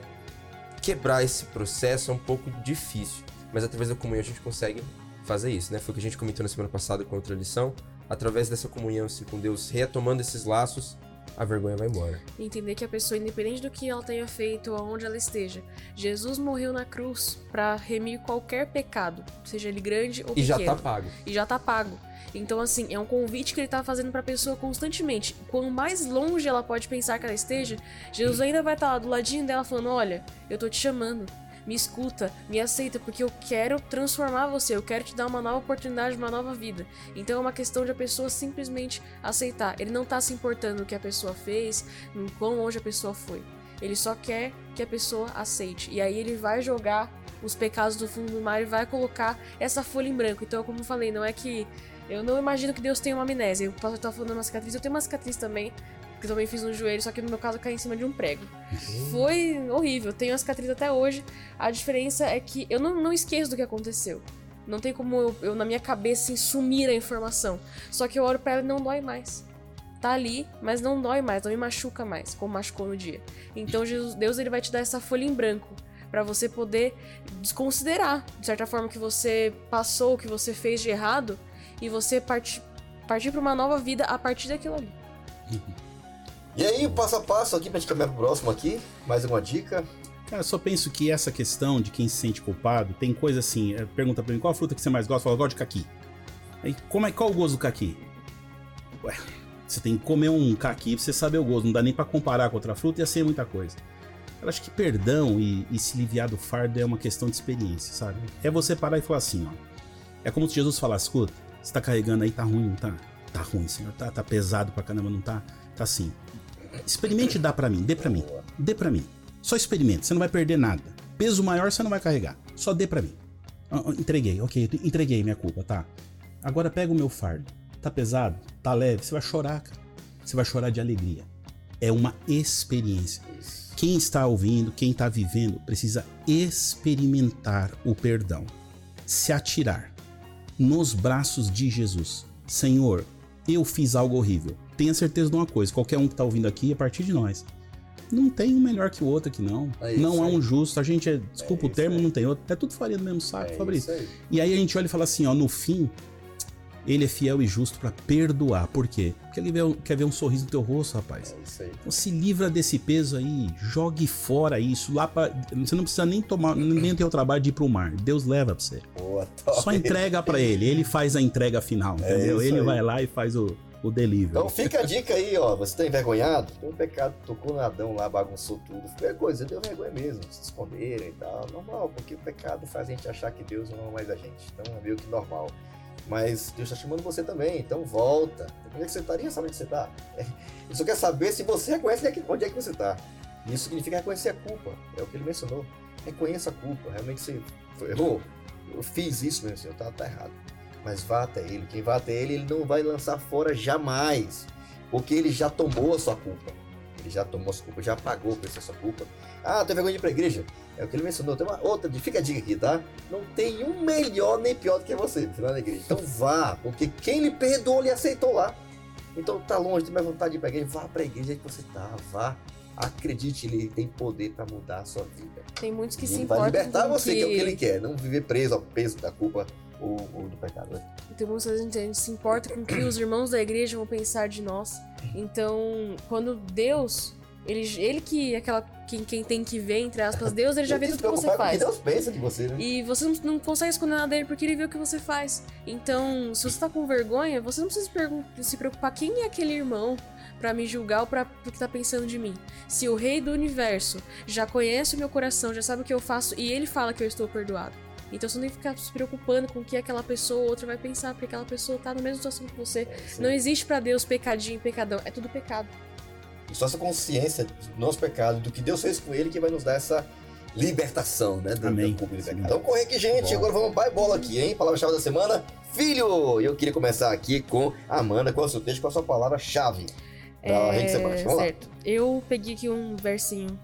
quebrar esse processo é um pouco difícil, mas através da comunhão a gente consegue fazer isso, né? Foi o que a gente comentou na semana passada com outra lição. Através dessa comunhão assim, com Deus, retomando esses laços, a vergonha vai embora. Entender que a pessoa, independente do que ela tenha feito ou aonde ela esteja, Jesus morreu na cruz pra remir qualquer pecado, seja ele grande ou E pequeno. já tá pago. e já tá pago. Então, assim, é um convite que ele tá fazendo pra pessoa constantemente. Quanto mais longe ela pode pensar que ela esteja, Jesus ainda vai estar lá do ladinho dela falando: Olha, eu tô te chamando. Me escuta, me aceita, porque eu quero transformar você, eu quero te dar uma nova oportunidade, uma nova vida. Então é uma questão de a pessoa simplesmente aceitar. Ele não tá se importando no que a pessoa fez, no quão longe a pessoa foi. Ele só quer que a pessoa aceite. E aí ele vai jogar os pecados do fundo do mar e vai colocar essa folha em branco. Então, como eu falei, não é que. Eu não imagino que Deus tenha uma amnésia. Eu posso estar falando uma cicatriz. Eu tenho uma cicatriz também, que eu também fiz no joelho, só que no meu caso caiu em cima de um prego. Foi horrível. Tenho a cicatriz até hoje. A diferença é que eu não, não esqueço do que aconteceu. Não tem como eu, eu, na minha cabeça, assim, sumir a informação. Só que eu olho pra ela e não dói mais. Tá ali, mas não dói mais, não me machuca mais, como machucou no dia. Então Jesus, Deus ele vai te dar essa folha em branco para você poder desconsiderar, de certa forma, que você passou, o que você fez de errado, e você partir partir para uma nova vida a partir daquilo ali. E aí, passo a passo aqui pra gente caminhar pro próximo aqui, mais uma dica. Cara, eu só penso que essa questão de quem se sente culpado, tem coisa assim, é, pergunta pra mim, qual a fruta que você mais gosta? Fala, gosto de caqui. Aí, como é, qual o gosto do caqui? Ué, você tem que comer um caqui pra você saber o gosto, não dá nem para comparar com outra fruta, ia ser muita coisa. Eu acho que perdão e, e se aliviar do fardo é uma questão de experiência, sabe? É você parar e falar assim, ó. É como se Jesus falasse, escuta, você tá carregando aí, tá ruim, não tá? Tá ruim, senhor, tá, tá pesado pra caramba, não tá? Tá assim. Experimente dar para mim, dê para mim, dê para mim. Só experimente, você não vai perder nada. Peso maior você não vai carregar, só dê para mim. Entreguei, ok, entreguei minha culpa, tá? Agora pega o meu fardo. Tá pesado? Tá leve? Você vai chorar, cara. Você vai chorar de alegria. É uma experiência. Quem está ouvindo, quem está vivendo, precisa experimentar o perdão. Se atirar nos braços de Jesus. Senhor, eu fiz algo horrível. Tenha certeza de uma coisa: qualquer um que está ouvindo aqui, a partir de nós. Não tem um melhor que o outro aqui, não. É não há um justo. A gente é. Desculpa é o termo, não tem outro. É tudo faria do mesmo saco, é Fabrício. E aí a gente olha e fala assim: ó, no fim, ele é fiel e justo para perdoar. Por quê? Porque ele quer ver um sorriso no teu rosto, rapaz. É isso aí. Então se livra desse peso aí, jogue fora isso lá para você não precisa nem tomar nem ter o trabalho de ir pro mar. Deus leva para você. Boa, Só entrega para ele, ele faz a entrega final, é entendeu? Ele aí. vai lá e faz o o delivery. Então fica a dica aí, ó. Você tá envergonhado? Tem um pecado, tocou no Adão lá, bagunçou tudo. Foi coisa, deu vergonha mesmo, se esconderem e tal. Normal, porque o pecado faz a gente achar que Deus não ama mais a gente. Então é meio que normal. Mas Deus está chamando você também, então volta. Onde é que você estaria? Sabe onde você está? Ele só quer saber se você reconhece onde é que você está. Isso significa reconhecer a culpa. É o que ele mencionou. Reconheça a culpa. Realmente você errou. Eu fiz isso, meu senhor, tá, tá errado. Mas vá até ele. Quem vá até ele, ele não vai lançar fora jamais. Porque ele já tomou a sua culpa. Ele já tomou a sua culpa, já pagou por essa sua culpa. Ah, tem vergonha de ir pra igreja? É o que ele mencionou. Tem uma outra, fica a dica aqui, tá? Não tem um melhor nem pior do que você final da igreja. Então vá, porque quem lhe perdoou, lhe aceitou lá. Então tá longe, tem mais vontade de ir pra igreja, vá pra igreja que você tá, vá. Acredite, ele tem poder para mudar a sua vida. Tem muitos que ele se importam. Vai libertar você, que... que é o que ele quer, não viver preso ao peso da culpa ou, ou do pecado. Né? Tem muitas vezes a gente se importa com o que os irmãos da igreja vão pensar de nós. Então, quando Deus ele, ele que é aquela quem, quem tem que ver, entre aspas, Deus, ele já vê tudo que você faz. Deus pensa de você, né? E você não, não, consegue esconder nada dele porque ele vê o que você faz. Então, se você tá com vergonha, você não precisa se, se preocupar quem é aquele irmão para me julgar ou pra, o que tá pensando de mim. Se o rei do universo já conhece o meu coração, já sabe o que eu faço e ele fala que eu estou perdoado. Então você não tem que ficar se preocupando com o que aquela pessoa ou outra vai pensar, porque aquela pessoa tá na mesma situação que você. É, não existe para Deus pecadinho e pecadão, é tudo pecado. E só essa consciência do nosso pecado, do que Deus fez com ele, que vai nos dar essa libertação, né? Do, Amém. Do então corre aqui, gente. Agora vamos para bola aqui, hein? Palavra-chave da semana, filho! E eu queria começar aqui com a Amanda, com o seu texto, com a sua palavra-chave. É, certo. Lá. Eu peguei aqui um versinho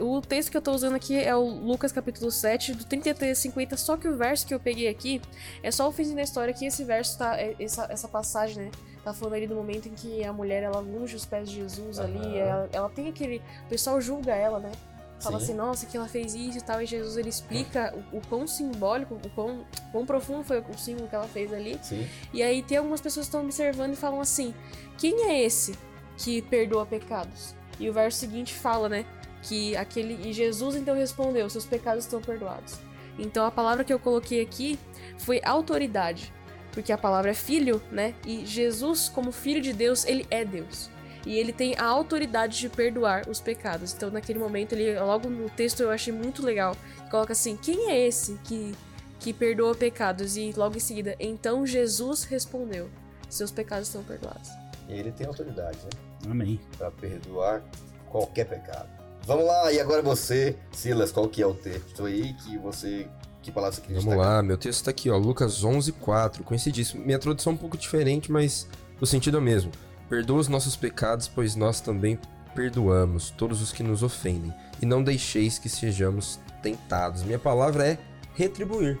o texto que eu tô usando aqui é o Lucas capítulo 7, do 33 a 50, só que o verso que eu peguei aqui é só o fim da história que esse verso tá. É, essa, essa passagem, né? Tá falando ali do momento em que a mulher ela unge os pés de Jesus uhum. ali. Ela, ela, tem aquele. O pessoal julga ela, né? Fala Sim. assim, nossa, que ela fez isso e tal. E Jesus ele explica o, o quão simbólico, o quão, quão profundo foi o símbolo que ela fez ali. Sim. E aí tem algumas pessoas que estão observando e falam assim: quem é esse que perdoa pecados? E o verso seguinte fala, né? Que aquele e Jesus então respondeu: seus pecados estão perdoados. Então a palavra que eu coloquei aqui foi autoridade, porque a palavra é filho, né? E Jesus, como filho de Deus, ele é Deus. e ele tem a autoridade de perdoar os pecados. Então, naquele momento, ele logo no texto eu achei muito legal. Coloca assim: quem é esse que, que perdoa pecados? E logo em seguida, então Jesus respondeu: seus pecados estão perdoados. E ele tem autoridade, né? Amém. Para perdoar qualquer pecado. Vamos lá, e agora você, Silas, qual que é o texto aí que você que palavra você queria Vamos lá, meu texto tá aqui, ó, Lucas 11, 4. Conhecidíssimo. Minha tradução é um pouco diferente, mas o sentido é o mesmo. Perdoa os nossos pecados, pois nós também perdoamos todos os que nos ofendem. E não deixeis que sejamos tentados. Minha palavra é retribuir.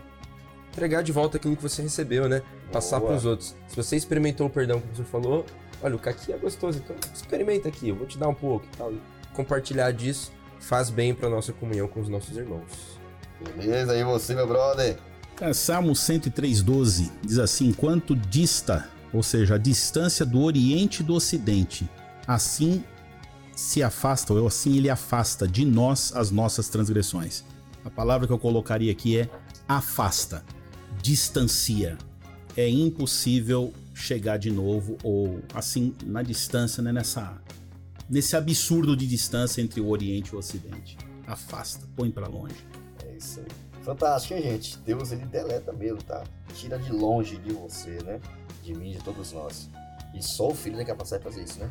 Entregar de volta aquilo que você recebeu, né? Passar para os outros. Se você experimentou o perdão, como você falou, olha, o caqui é gostoso, então experimenta aqui, eu vou te dar um pouco e tal. Compartilhar disso faz bem para nossa comunhão com os nossos irmãos. Beleza, e você, meu brother? É, Salmo 103,12 diz assim: Enquanto dista, ou seja, a distância do Oriente e do Ocidente, assim se afasta, ou assim ele afasta de nós as nossas transgressões. A palavra que eu colocaria aqui é afasta, distancia. É impossível chegar de novo, ou assim, na distância, né, nessa, nesse absurdo de distância entre o Oriente e o Ocidente. Afasta, põe para longe. É isso aí. Fantástico, hein, gente? Deus, ele deleta mesmo, tá? Tira de longe de você, né? De mim, de todos nós. E só o Filho é capaz de fazer isso, né?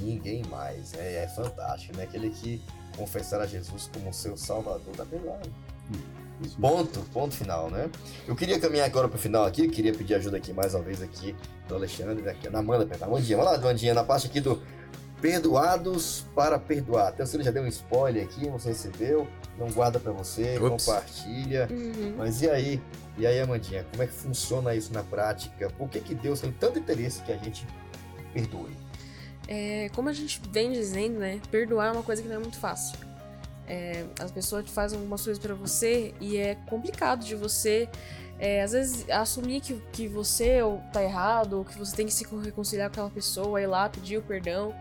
Ninguém mais. É, é fantástico, né? Aquele que confessar a Jesus como seu Salvador da perdoado. Ponto, ponto final, né? Eu queria caminhar agora pro final aqui, queria pedir ajuda aqui mais uma vez aqui do Alexandre, aqui na Amanda, na Mandinha. Vamos lá, Mandinha, na parte aqui do Perdoados para Perdoar. Então, você já deu um spoiler aqui, você recebeu, não guarda para você, Ups. compartilha. Uhum. Mas e aí? E aí, Amandinha, como é que funciona isso na prática? Por que, que Deus tem tanto interesse que a gente perdoe? É, como a gente vem dizendo, né? Perdoar é uma coisa que não é muito fácil. É, as pessoas fazem algumas coisas pra você e é complicado de você, é, às vezes, assumir que, que você tá errado, ou que você tem que se reconciliar com aquela pessoa, ir lá pedir o perdão.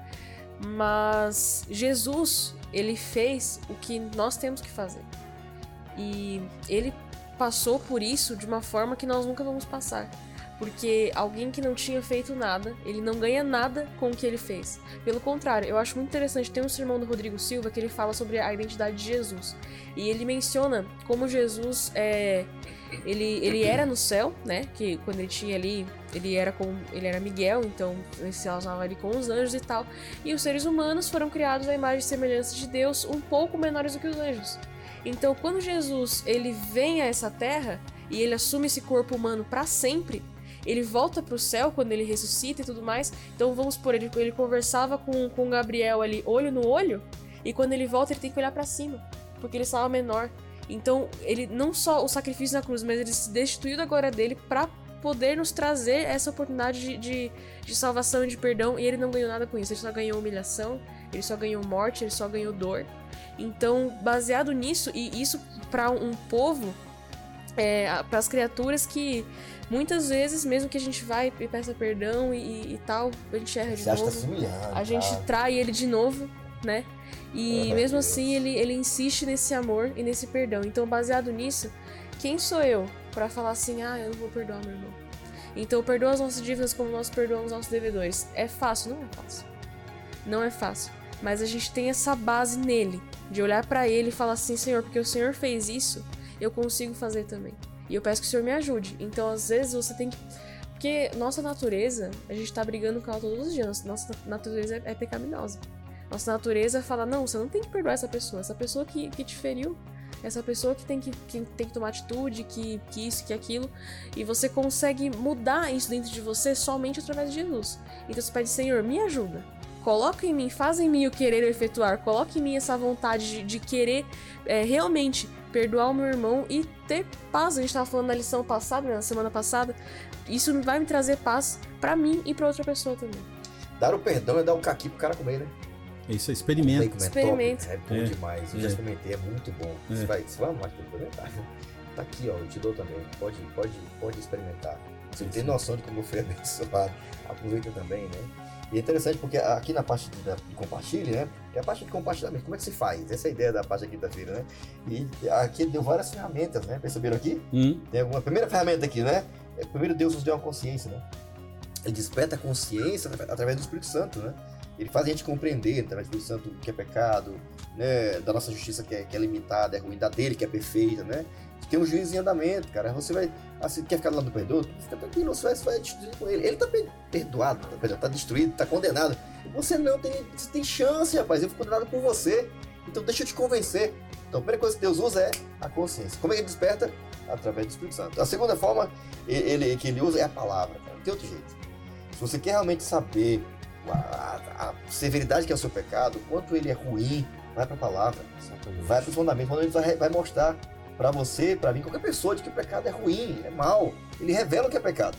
Mas Jesus, ele fez o que nós temos que fazer. E ele passou por isso de uma forma que nós nunca vamos passar. Porque alguém que não tinha feito nada, ele não ganha nada com o que ele fez. Pelo contrário, eu acho muito interessante. Tem um sermão do Rodrigo Silva que ele fala sobre a identidade de Jesus. E ele menciona como Jesus é. Ele, ele era no céu, né? Que quando ele tinha ali. Ele era com. Ele era Miguel, então ele se relacionava ali com os anjos e tal. E os seres humanos foram criados à imagem e semelhança de Deus, um pouco menores do que os anjos. Então, quando Jesus ele vem a essa terra e ele assume esse corpo humano para sempre, ele volta pro céu quando ele ressuscita e tudo mais. Então, vamos por ele, ele conversava com, com Gabriel ali olho no olho, e quando ele volta, ele tem que olhar para cima, porque ele estava menor. Então, ele não só o sacrifício na cruz, mas ele se destituiu da glória dele para poder nos trazer essa oportunidade de, de, de salvação e de perdão, e ele não ganhou nada com isso, ele só ganhou humilhação, ele só ganhou morte, ele só ganhou dor. Então, baseado nisso, e isso para um povo, é, para as criaturas que muitas vezes, mesmo que a gente vai e peça perdão e, e tal, a gente erra de Você tá novo, a gente tá? trai ele de novo, né? E Uhum, mesmo assim ele, ele insiste nesse amor e nesse perdão. Então, baseado nisso, quem sou eu para falar assim, ah, eu não vou perdoar meu irmão? Então, perdoa as nossas dívidas como nós perdoamos nossos devedores. É fácil? Não é fácil. Não é fácil. Mas a gente tem essa base nele, de olhar para ele e falar assim, Senhor, porque o Senhor fez isso, eu consigo fazer também. E eu peço que o Senhor me ajude. Então, às vezes, você tem que. Porque nossa natureza, a gente tá brigando com ela todos os dias. Nossa natureza é, é pecaminosa. Nossa natureza fala: não, você não tem que perdoar essa pessoa. Essa pessoa que, que te feriu. Essa pessoa que tem que, que tem que tomar atitude, que, que isso, que aquilo. E você consegue mudar isso dentro de você somente através de Jesus. Então você pede: Senhor, me ajuda. Coloca em mim, faz em mim o querer efetuar. Coloca em mim essa vontade de, de querer é, realmente perdoar o meu irmão e ter paz. A gente tava falando na lição passada, né, na semana passada. Isso vai me trazer paz pra mim e pra outra pessoa também. Dar o perdão é dar um caqui pro cara comer, né? Isso, experimenta. Bacon é top, Experimenta. É bom É. demais. Eu já É. experimentei, é muito bom. É. Você vai, você vai amar que experimentar. Tá aqui, ó, eu te dou também. Pode, pode, pode experimentar. Você tem noção de como foi abençoado. Aproveita também, né? E é interessante porque aqui na parte de, de compartilhe, né? É a parte de compartilhamento. Como é que se faz? Essa é a ideia da parte da quinta-feira, né? E aqui deu várias ferramentas, né? Perceberam aqui? Hum, Tem alguma primeira ferramenta aqui, né? É, Primeiro Deus nos deu uma consciência, né? Ele desperta a consciência atra- através do Espírito Santo, né? Ele faz a gente compreender, através do Santo, que é pecado, né? Da nossa justiça que é, que é limitada, é ruim, da dele que é perfeita, né? Tem um juiz em andamento, cara. Você vai. Assim, quer ficar do lado do perdoador? Fica tranquilo, você vai, você vai destruir com ele. Ele tá perdoado, tá, tá destruído, tá condenado. Você não tem, você tem chance, rapaz. Eu fui condenado por você. Então deixa eu te convencer. Então a primeira coisa que Deus usa é a consciência. Como é que ele desperta? Através do Espírito Santo. A segunda forma ele, que ele usa é a palavra, cara. Não tem outro jeito. Se você quer realmente saber a, a severidade que é o seu pecado, quanto ele é ruim, vai para a palavra. Exatamente. Vai para o fundamento. Quando ele vai, vai mostrar para você, para mim, qualquer pessoa de que o pecado é ruim, é mal. Ele revela o que é pecado.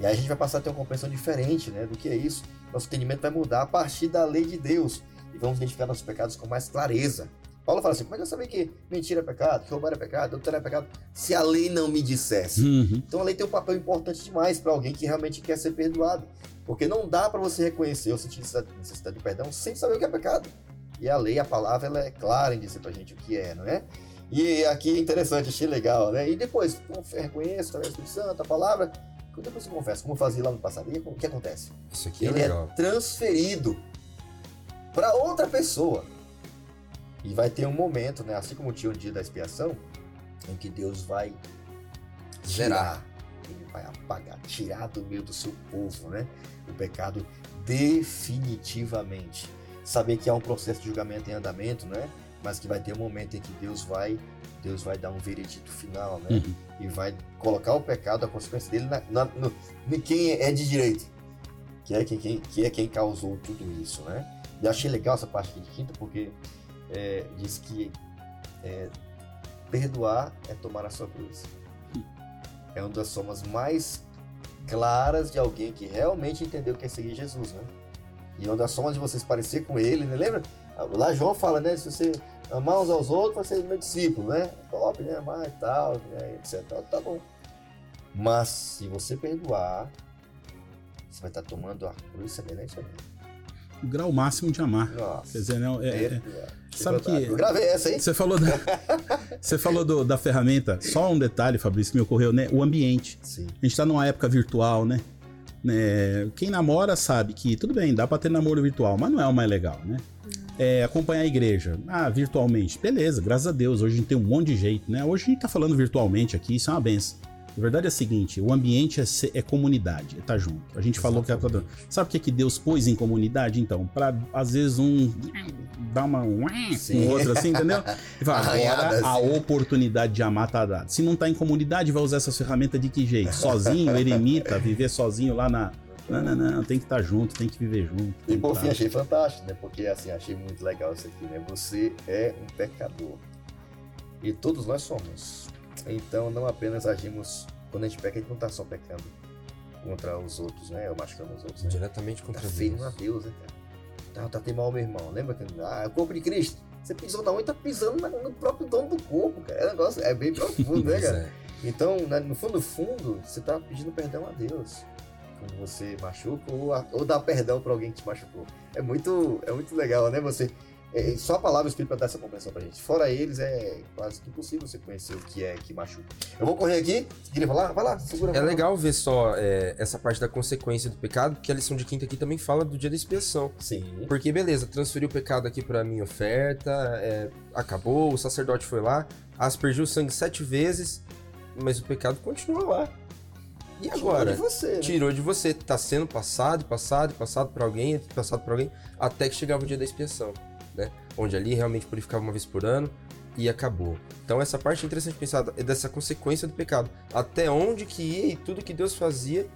E aí a gente vai passar a ter uma compreensão diferente né, do que é isso. Nosso entendimento vai mudar a partir da lei de Deus. E vamos identificar nossos pecados com mais clareza. Paulo fala assim: como é que eu sabia que mentira é pecado, que roubar é pecado, adultério é pecado, se a lei não me dissesse? Uhum. Então a lei tem um papel importante demais para alguém que realmente quer ser perdoado. Porque não dá para você reconhecer ou sentir necessidade de perdão sem saber o que é pecado. E a lei, a palavra, ela é clara em dizer pra gente o que é, não é? E aqui é interessante, achei legal, né? E depois, reconheço através do Espírito Santo, a palavra. Depois você confessa, como eu fazia lá no passado, e o que acontece? Isso aqui é Ele legal. é transferido para outra pessoa. E vai ter um momento, né? Assim como tinha o dia da expiação, em que Deus vai zerar, ele vai apagar, tirar do meio do seu povo, né? O pecado definitivamente. Saber que há um processo de julgamento em andamento, né? Mas que vai ter um momento em que Deus vai, Deus vai dar um veredito final, né? Uhum. E vai colocar o pecado, a consequência dele na, na, no, em quem é de direito, que é quem, quem, que é quem causou tudo isso, né? E achei legal essa parte aqui de quinta porque é, diz que é, perdoar é tomar a sua cruz. É uma das formas mais claras de alguém que realmente entendeu o que é seguir Jesus, né? E uma das formas de vocês parecer com ele, né? Lembra? Lá João fala, né? Se você amar uns aos outros, vai ser meu discípulo, né? Top, né? Amar e tal, né? etc. Tá bom. Mas se você perdoar, você vai estar tomando a cruz semelhante a mim. O grau máximo de amar. Nossa. Quer dizer, não, é, é, Sabe que. Eu gravei essa, hein? Você falou, da, você falou do, da ferramenta. Só um detalhe, Fabrício, que me ocorreu, né? O ambiente. Sim. A gente tá numa época virtual, né? né? Quem namora sabe que, tudo bem, dá pra ter namoro virtual, mas não é o mais legal, né? É, acompanhar a igreja. Ah, virtualmente. Beleza, graças a Deus. Hoje a gente tem um monte de jeito, né? Hoje a gente tá falando virtualmente aqui, isso é uma benção. A verdade é a seguinte: o ambiente é, ser, é comunidade, é estar tá junto. A gente Exatamente. falou que é. Sabe o que, é que Deus pôs em comunidade, então? Pra às vezes um dar uma um com o outro assim, entendeu? E fala, agora a oportunidade de amar tá dada. Se não tá em comunidade, vai usar essa ferramenta de que jeito? Sozinho, eremita, viver sozinho lá na. Não, não, não, tem que estar tá junto, tem que viver junto. E por fim, achei fantástico, né? Porque assim, achei muito legal isso aqui, né? Você é um pecador. E todos nós somos. Então não apenas agimos quando a gente peca, a gente não está só pecando contra os outros, né? Ou machucando os outros. Né? Diretamente contra tá Deus. ferindo a Deus, né, cara? Tá, tá tendo mal meu irmão. Lembra que ah, o corpo de Cristo? Você pisou na onde tá pisando no próprio dono do corpo, cara. É um negócio, é bem profundo, né, cara? É. Então, no fundo, no fundo, você tá pedindo perdão a Deus. Quando você machuca ou, ou dá perdão para alguém que te machucou. É muito, é muito legal, né? Você é, só a palavra Espírito para dar essa compreensão pra gente. Fora eles, é quase que impossível você conhecer o que é que machuca. Eu vou correr aqui. Queria falar? Vai lá, segura. É legal ver só é, essa parte da consequência do pecado, porque a lição de quinta aqui também fala do dia da expiação. Sim. Porque, beleza, transferiu o pecado aqui pra minha oferta, é, acabou, o sacerdote foi lá, aspergiu o sangue sete vezes, mas o pecado continua lá. E agora? Tirou de você. Né? Tirou de você. Tá sendo passado, passado, passado para alguém, passado para alguém, até que chegava o dia da expiação né? Onde ali realmente purificava uma vez por ano e acabou. Então essa parte é interessante pensar é dessa consequência do pecado. Até onde que ia e tudo que Deus fazia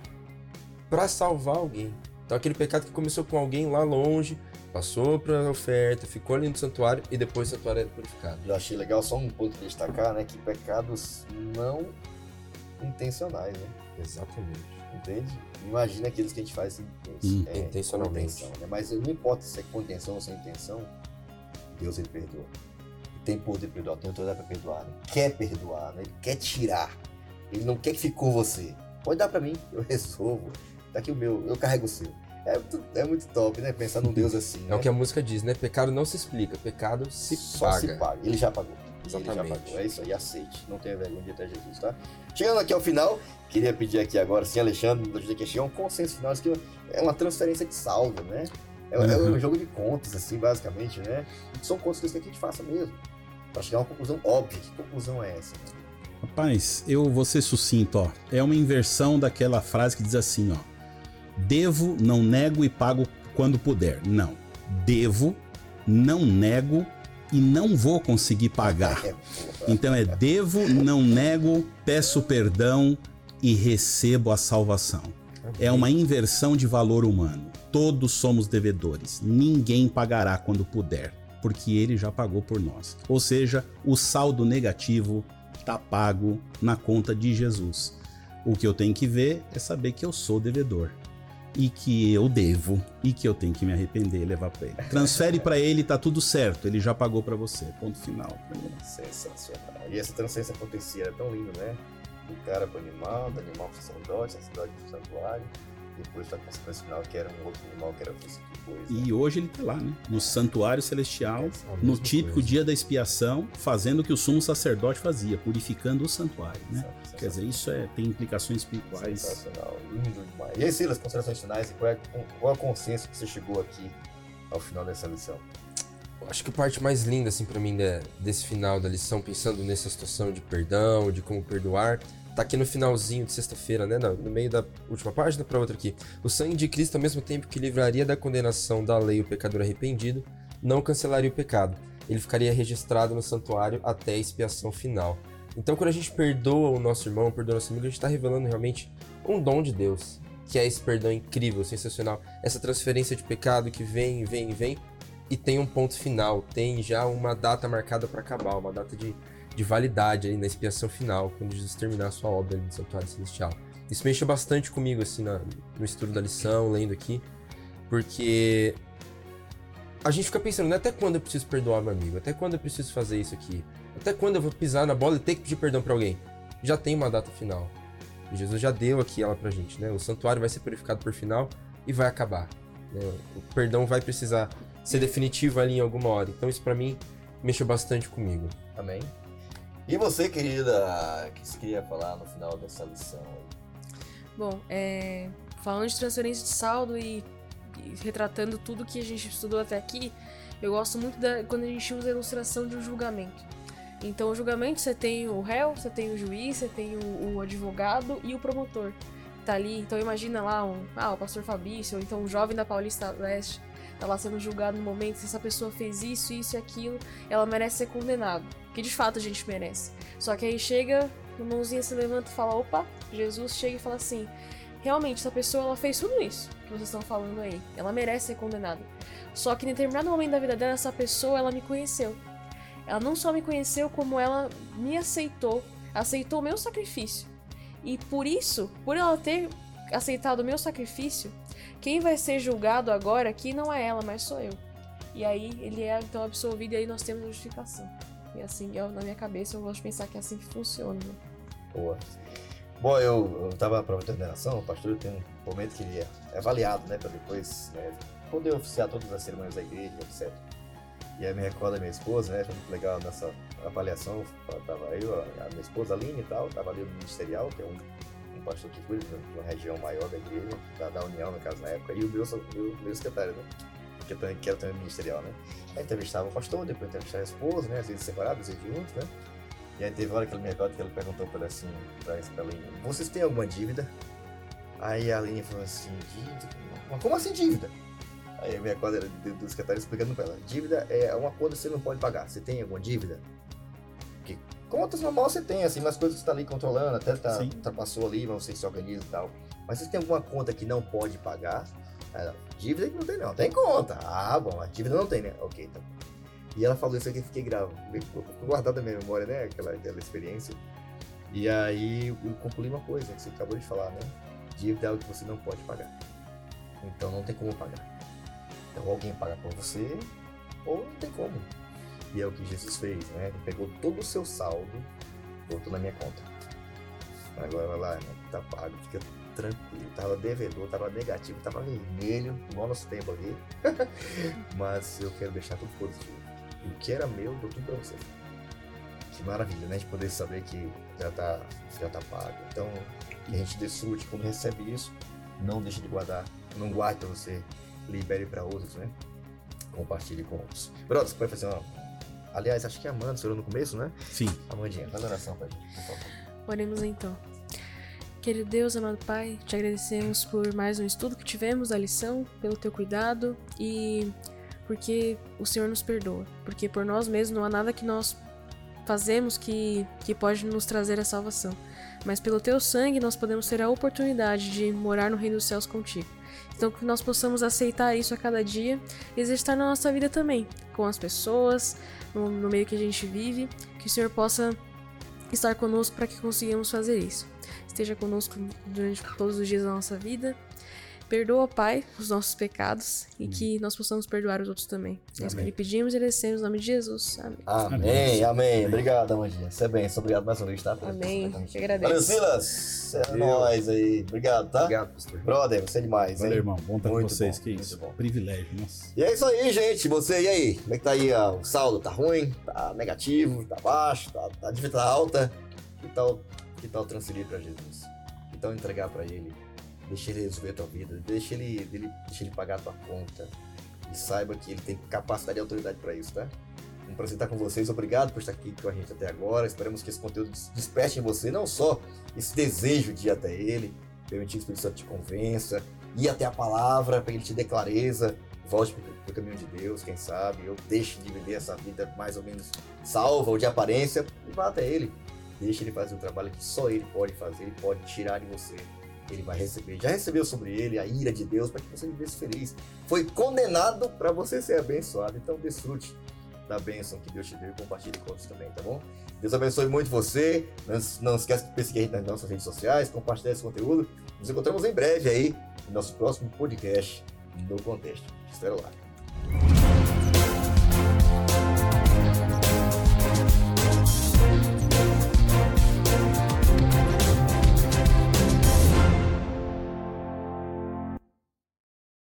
para salvar alguém. Então aquele pecado que começou com alguém lá longe, passou para a oferta, ficou ali no santuário e depois o santuário era purificado. Eu achei legal só um ponto de destacar, né, que pecados não intencionais, né? Exatamente. Entende? Imagina aqueles que a gente faz hum. é, intencionalmente. Intenção, né? Mas não importa se é com intenção ou sem intenção, Deus ele perdoa. Tem poder de perdoar, tem autoridade para perdoar. Né? Quer perdoar, né? ele quer tirar. Ele não quer que fique com você. Pode dar para mim, eu resolvo. Tá aqui o meu, eu carrego o seu. É muito, é muito top, né? Pensar num Deus assim. É né? o que a música diz, né? Pecado não se explica, pecado se Só paga. se paga. Ele já pagou. Exatamente. Ele já pagou. É isso aí, aceite. Não tenha vergonha de até Jesus, tá? Chegando aqui ao final, queria pedir aqui agora, sim, Alexandre, nos ajuda aqui a chegar um consenso final. Isso aqui é uma transferência de salva, né? É, é um jogo de contas, assim, basicamente, né? São contas que eles querem que a gente faça mesmo. Pra chegar a uma conclusão óbvia. Que conclusão é essa? Rapaz, eu vou ser sucinto, ó. É uma inversão daquela frase que diz assim, ó. Devo, não nego e pago quando puder. Não. Devo, não nego e não vou conseguir pagar. Então é devo, não nego, peço perdão e recebo a salvação. É uma inversão de valor humano. Todos somos devedores. Ninguém pagará quando puder, porque ele já pagou por nós. Ou seja, o saldo negativo está pago na conta de Jesus. O que eu tenho que ver é saber que eu sou devedor e que eu devo e que eu tenho que me arrepender e levar para ele. Transfere para ele, tá tudo certo, ele já pagou para você. Ponto final. Sensacional. E essa transferência acontecia, era tão lindo, né? Do cara pro animal, do animal pro sacerdote, sacerdote pro santuário depois da consequência final, que era um outro animal que era feito depois. Né? E hoje ele está lá, né? No santuário celestial, é, no típico coisa. dia da expiação, fazendo o que o sumo sacerdote fazia, purificando o santuário, né? Quer dizer, isso é, tem implicações espirituais. Sensacional, lindo demais. E aí, Silas, considerações finais, e qual é, qual é a consciência que você chegou aqui ao final dessa lição? acho que a parte mais linda, assim, para mim, né, desse final da lição, pensando nessa situação de perdão, de como perdoar, tá aqui no finalzinho de sexta-feira, né? No meio da última página para outra aqui. O sangue de Cristo, ao mesmo tempo que livraria da condenação da lei o pecador arrependido, não cancelaria o pecado. Ele ficaria registrado no santuário até a expiação final. Então, quando a gente perdoa o nosso irmão, perdoa o nosso amigo, a gente está revelando realmente um dom de Deus, que é esse perdão incrível, sensacional, essa transferência de pecado que vem, vem, vem e tem um ponto final, tem já uma data marcada para acabar, uma data de de validade aí na expiação final, quando Jesus terminar a sua obra no Santuário Celestial. Isso mexeu bastante comigo, assim, na, no estudo da lição, lendo aqui, porque a gente fica pensando, né, até quando eu preciso perdoar meu amigo? Até quando eu preciso fazer isso aqui? Até quando eu vou pisar na bola e ter que pedir perdão para alguém? Já tem uma data final. Jesus já deu aqui ela pra gente, né? O santuário vai ser purificado por final e vai acabar. Né? O perdão vai precisar ser definitivo ali em alguma hora. Então isso para mim mexeu bastante comigo. Amém. E você, querida, que você queria falar no final dessa lição? Bom, é, falando de transferência de saldo e, e, retratando tudo que a gente estudou até aqui, eu gosto muito da, quando a gente usa a ilustração de um julgamento. Então, o julgamento você tem o réu, você tem o juiz, você tem o, o advogado e o promotor. Tá ali. Então, imagina lá um, ah, o pastor Fabrício, ou então um jovem da Paulista Leste, tá lá sendo julgado no momento. Se essa pessoa fez isso, isso e aquilo, ela merece ser condenada que de fato a gente merece. Só que aí chega, a mãozinha se levanta e fala: opa, Jesus chega e fala assim: realmente, essa pessoa ela fez tudo isso que vocês estão falando aí. Ela merece ser condenada. Só que em determinado momento da vida dela, essa pessoa ela me conheceu. Ela não só me conheceu, como ela me aceitou, aceitou o meu sacrifício. E por isso, por ela ter aceitado o meu sacrifício, quem vai ser julgado agora aqui não é ela, mas sou eu. E aí ele é então absolvido e aí nós temos justificação. E assim, eu, na minha cabeça, eu gosto de pensar que é assim que funciona. Né? Boa. Bom, eu, eu tava para a ordenação, o pastor tem um momento que ele é, avaliado, né, para depois né, poder oficiar todas as cerimônias da igreja, etc. E aí me recorda minha esposa, né, foi muito legal nessa avaliação, tava eu, a minha esposa Aline e tal, tava ali no ministerial, que é um, um pastor que cuida de uma região maior da igreja, da, da União, no caso, na época, e o meu, meu, meu secretário, né, que eu também quero também ministerial, né. Aí entrevistava o pastor, depois entrevistava a esposa, né? Às vezes separados, às vezes juntos, né? E aí teve hora que ele me recorda que ele perguntou para assim, pra, pra Aline, vocês têm alguma dívida? Aí a Aline falou assim, dívida? Mas como assim dívida? Aí eu me recordo do secretário explicando pra ela, dívida é uma conta que você não pode pagar. Você tem alguma dívida? Porque contas normal você tem, assim, mas coisas que você tá ali controlando, até tá, ultrapassou ali, mas você se organiza e tal. Mas você tem alguma conta que não pode pagar? Ela, dívida que não tem não, tem conta. Ah, bom, a dívida não tem, né? Ok, então. E ela falou isso aqui, fiquei gravo, guardado na minha memória, né? Aquela, aquela experiência. E aí eu concluí uma coisa que você acabou de falar, né? Dívida é algo que você não pode pagar. Então não tem como pagar. Então alguém paga por você, ou não tem como. E é o que Jesus fez, né? Ele pegou todo o seu saldo, botou na minha conta. Agora vai lá, né? Tá pago, fica tranquilo, tava devedor, tava negativo, tava vermelho, igual nosso tempo aqui. Mas eu quero deixar tudo positivo. E o que era meu, dou tudo pra você. Que maravilha, né? De poder saber que já tá, já tá pago. Então, que a gente desfrute quando recebe isso, não deixe de guardar, não guarde pra você. libere para outros, né? Compartilhe com outros. Brothers, pode fazer uma. Aliás, acho que a Amanda, você no começo, né? Sim. Amandinha, faz oração pra gente, por favor. Oremos então. Querido Deus, amado Pai, te agradecemos por mais um estudo que tivemos da lição, pelo teu cuidado e porque o Senhor nos perdoa. Porque por nós mesmos não há nada que nós fazemos que, que pode nos trazer a salvação. Mas pelo teu sangue nós podemos ter a oportunidade de morar no reino dos céus contigo. Então que nós possamos aceitar isso a cada dia e exercitar na nossa vida também, com as pessoas, no, no meio que a gente vive, que o Senhor possa estar conosco para que consigamos fazer isso esteja conosco durante todos os dias da nossa vida. Perdoa, Pai, os nossos pecados e que nós possamos perdoar os outros também. É isso que lhe pedimos e agradecemos em nome de Jesus. Amém. Amém, amém. Obrigado, Amandinha. Você é bem. Obrigado mais uma vez, tá? Amém. Te agradeço. Valeu, Silas. É nóis aí. Obrigado, tá? Obrigado, pastor. Brother, você é demais, Valeu, hein? irmão. Bom estar com Muito vocês. bom, que muito isso. bom. Privilégio, nossa. E é isso aí, gente. Você, e aí? Como é que tá aí ó, o saldo? Tá ruim? Tá negativo? Tá baixo? Tá, tá de tá alta? Que tal, que tal transferir pra Jesus? Que tal entregar pra Ele? Deixa Ele resolver a tua vida. Deixa ele, ele, deixa ele pagar a tua conta. E saiba que Ele tem capacidade e autoridade pra isso, tá? Um prazer estar com vocês. Obrigado por estar aqui com a gente até agora. Esperamos que esse conteúdo des- desperte em você não só esse desejo de ir até Ele, permitir que o Espírito Santo te convença, ir até a palavra para que Ele te dê clareza, volte para o caminho de Deus, quem sabe, ou deixe de viver essa vida mais ou menos salva ou de aparência e vá até Ele. Deixe Ele fazer o trabalho que só Ele pode fazer, Ele pode tirar de você. Ele vai receber. Já recebeu sobre ele a ira de Deus para que você vivesse feliz. Foi condenado para você ser abençoado. Então desfrute da bênção que Deus te deu e compartilhe com outros também, tá bom? Deus abençoe muito você. Não, não esquece de perseguir a gente nas nossas redes sociais, compartilhar esse conteúdo. Nos encontramos em breve aí no nosso próximo podcast no Contexto. Te espero lá.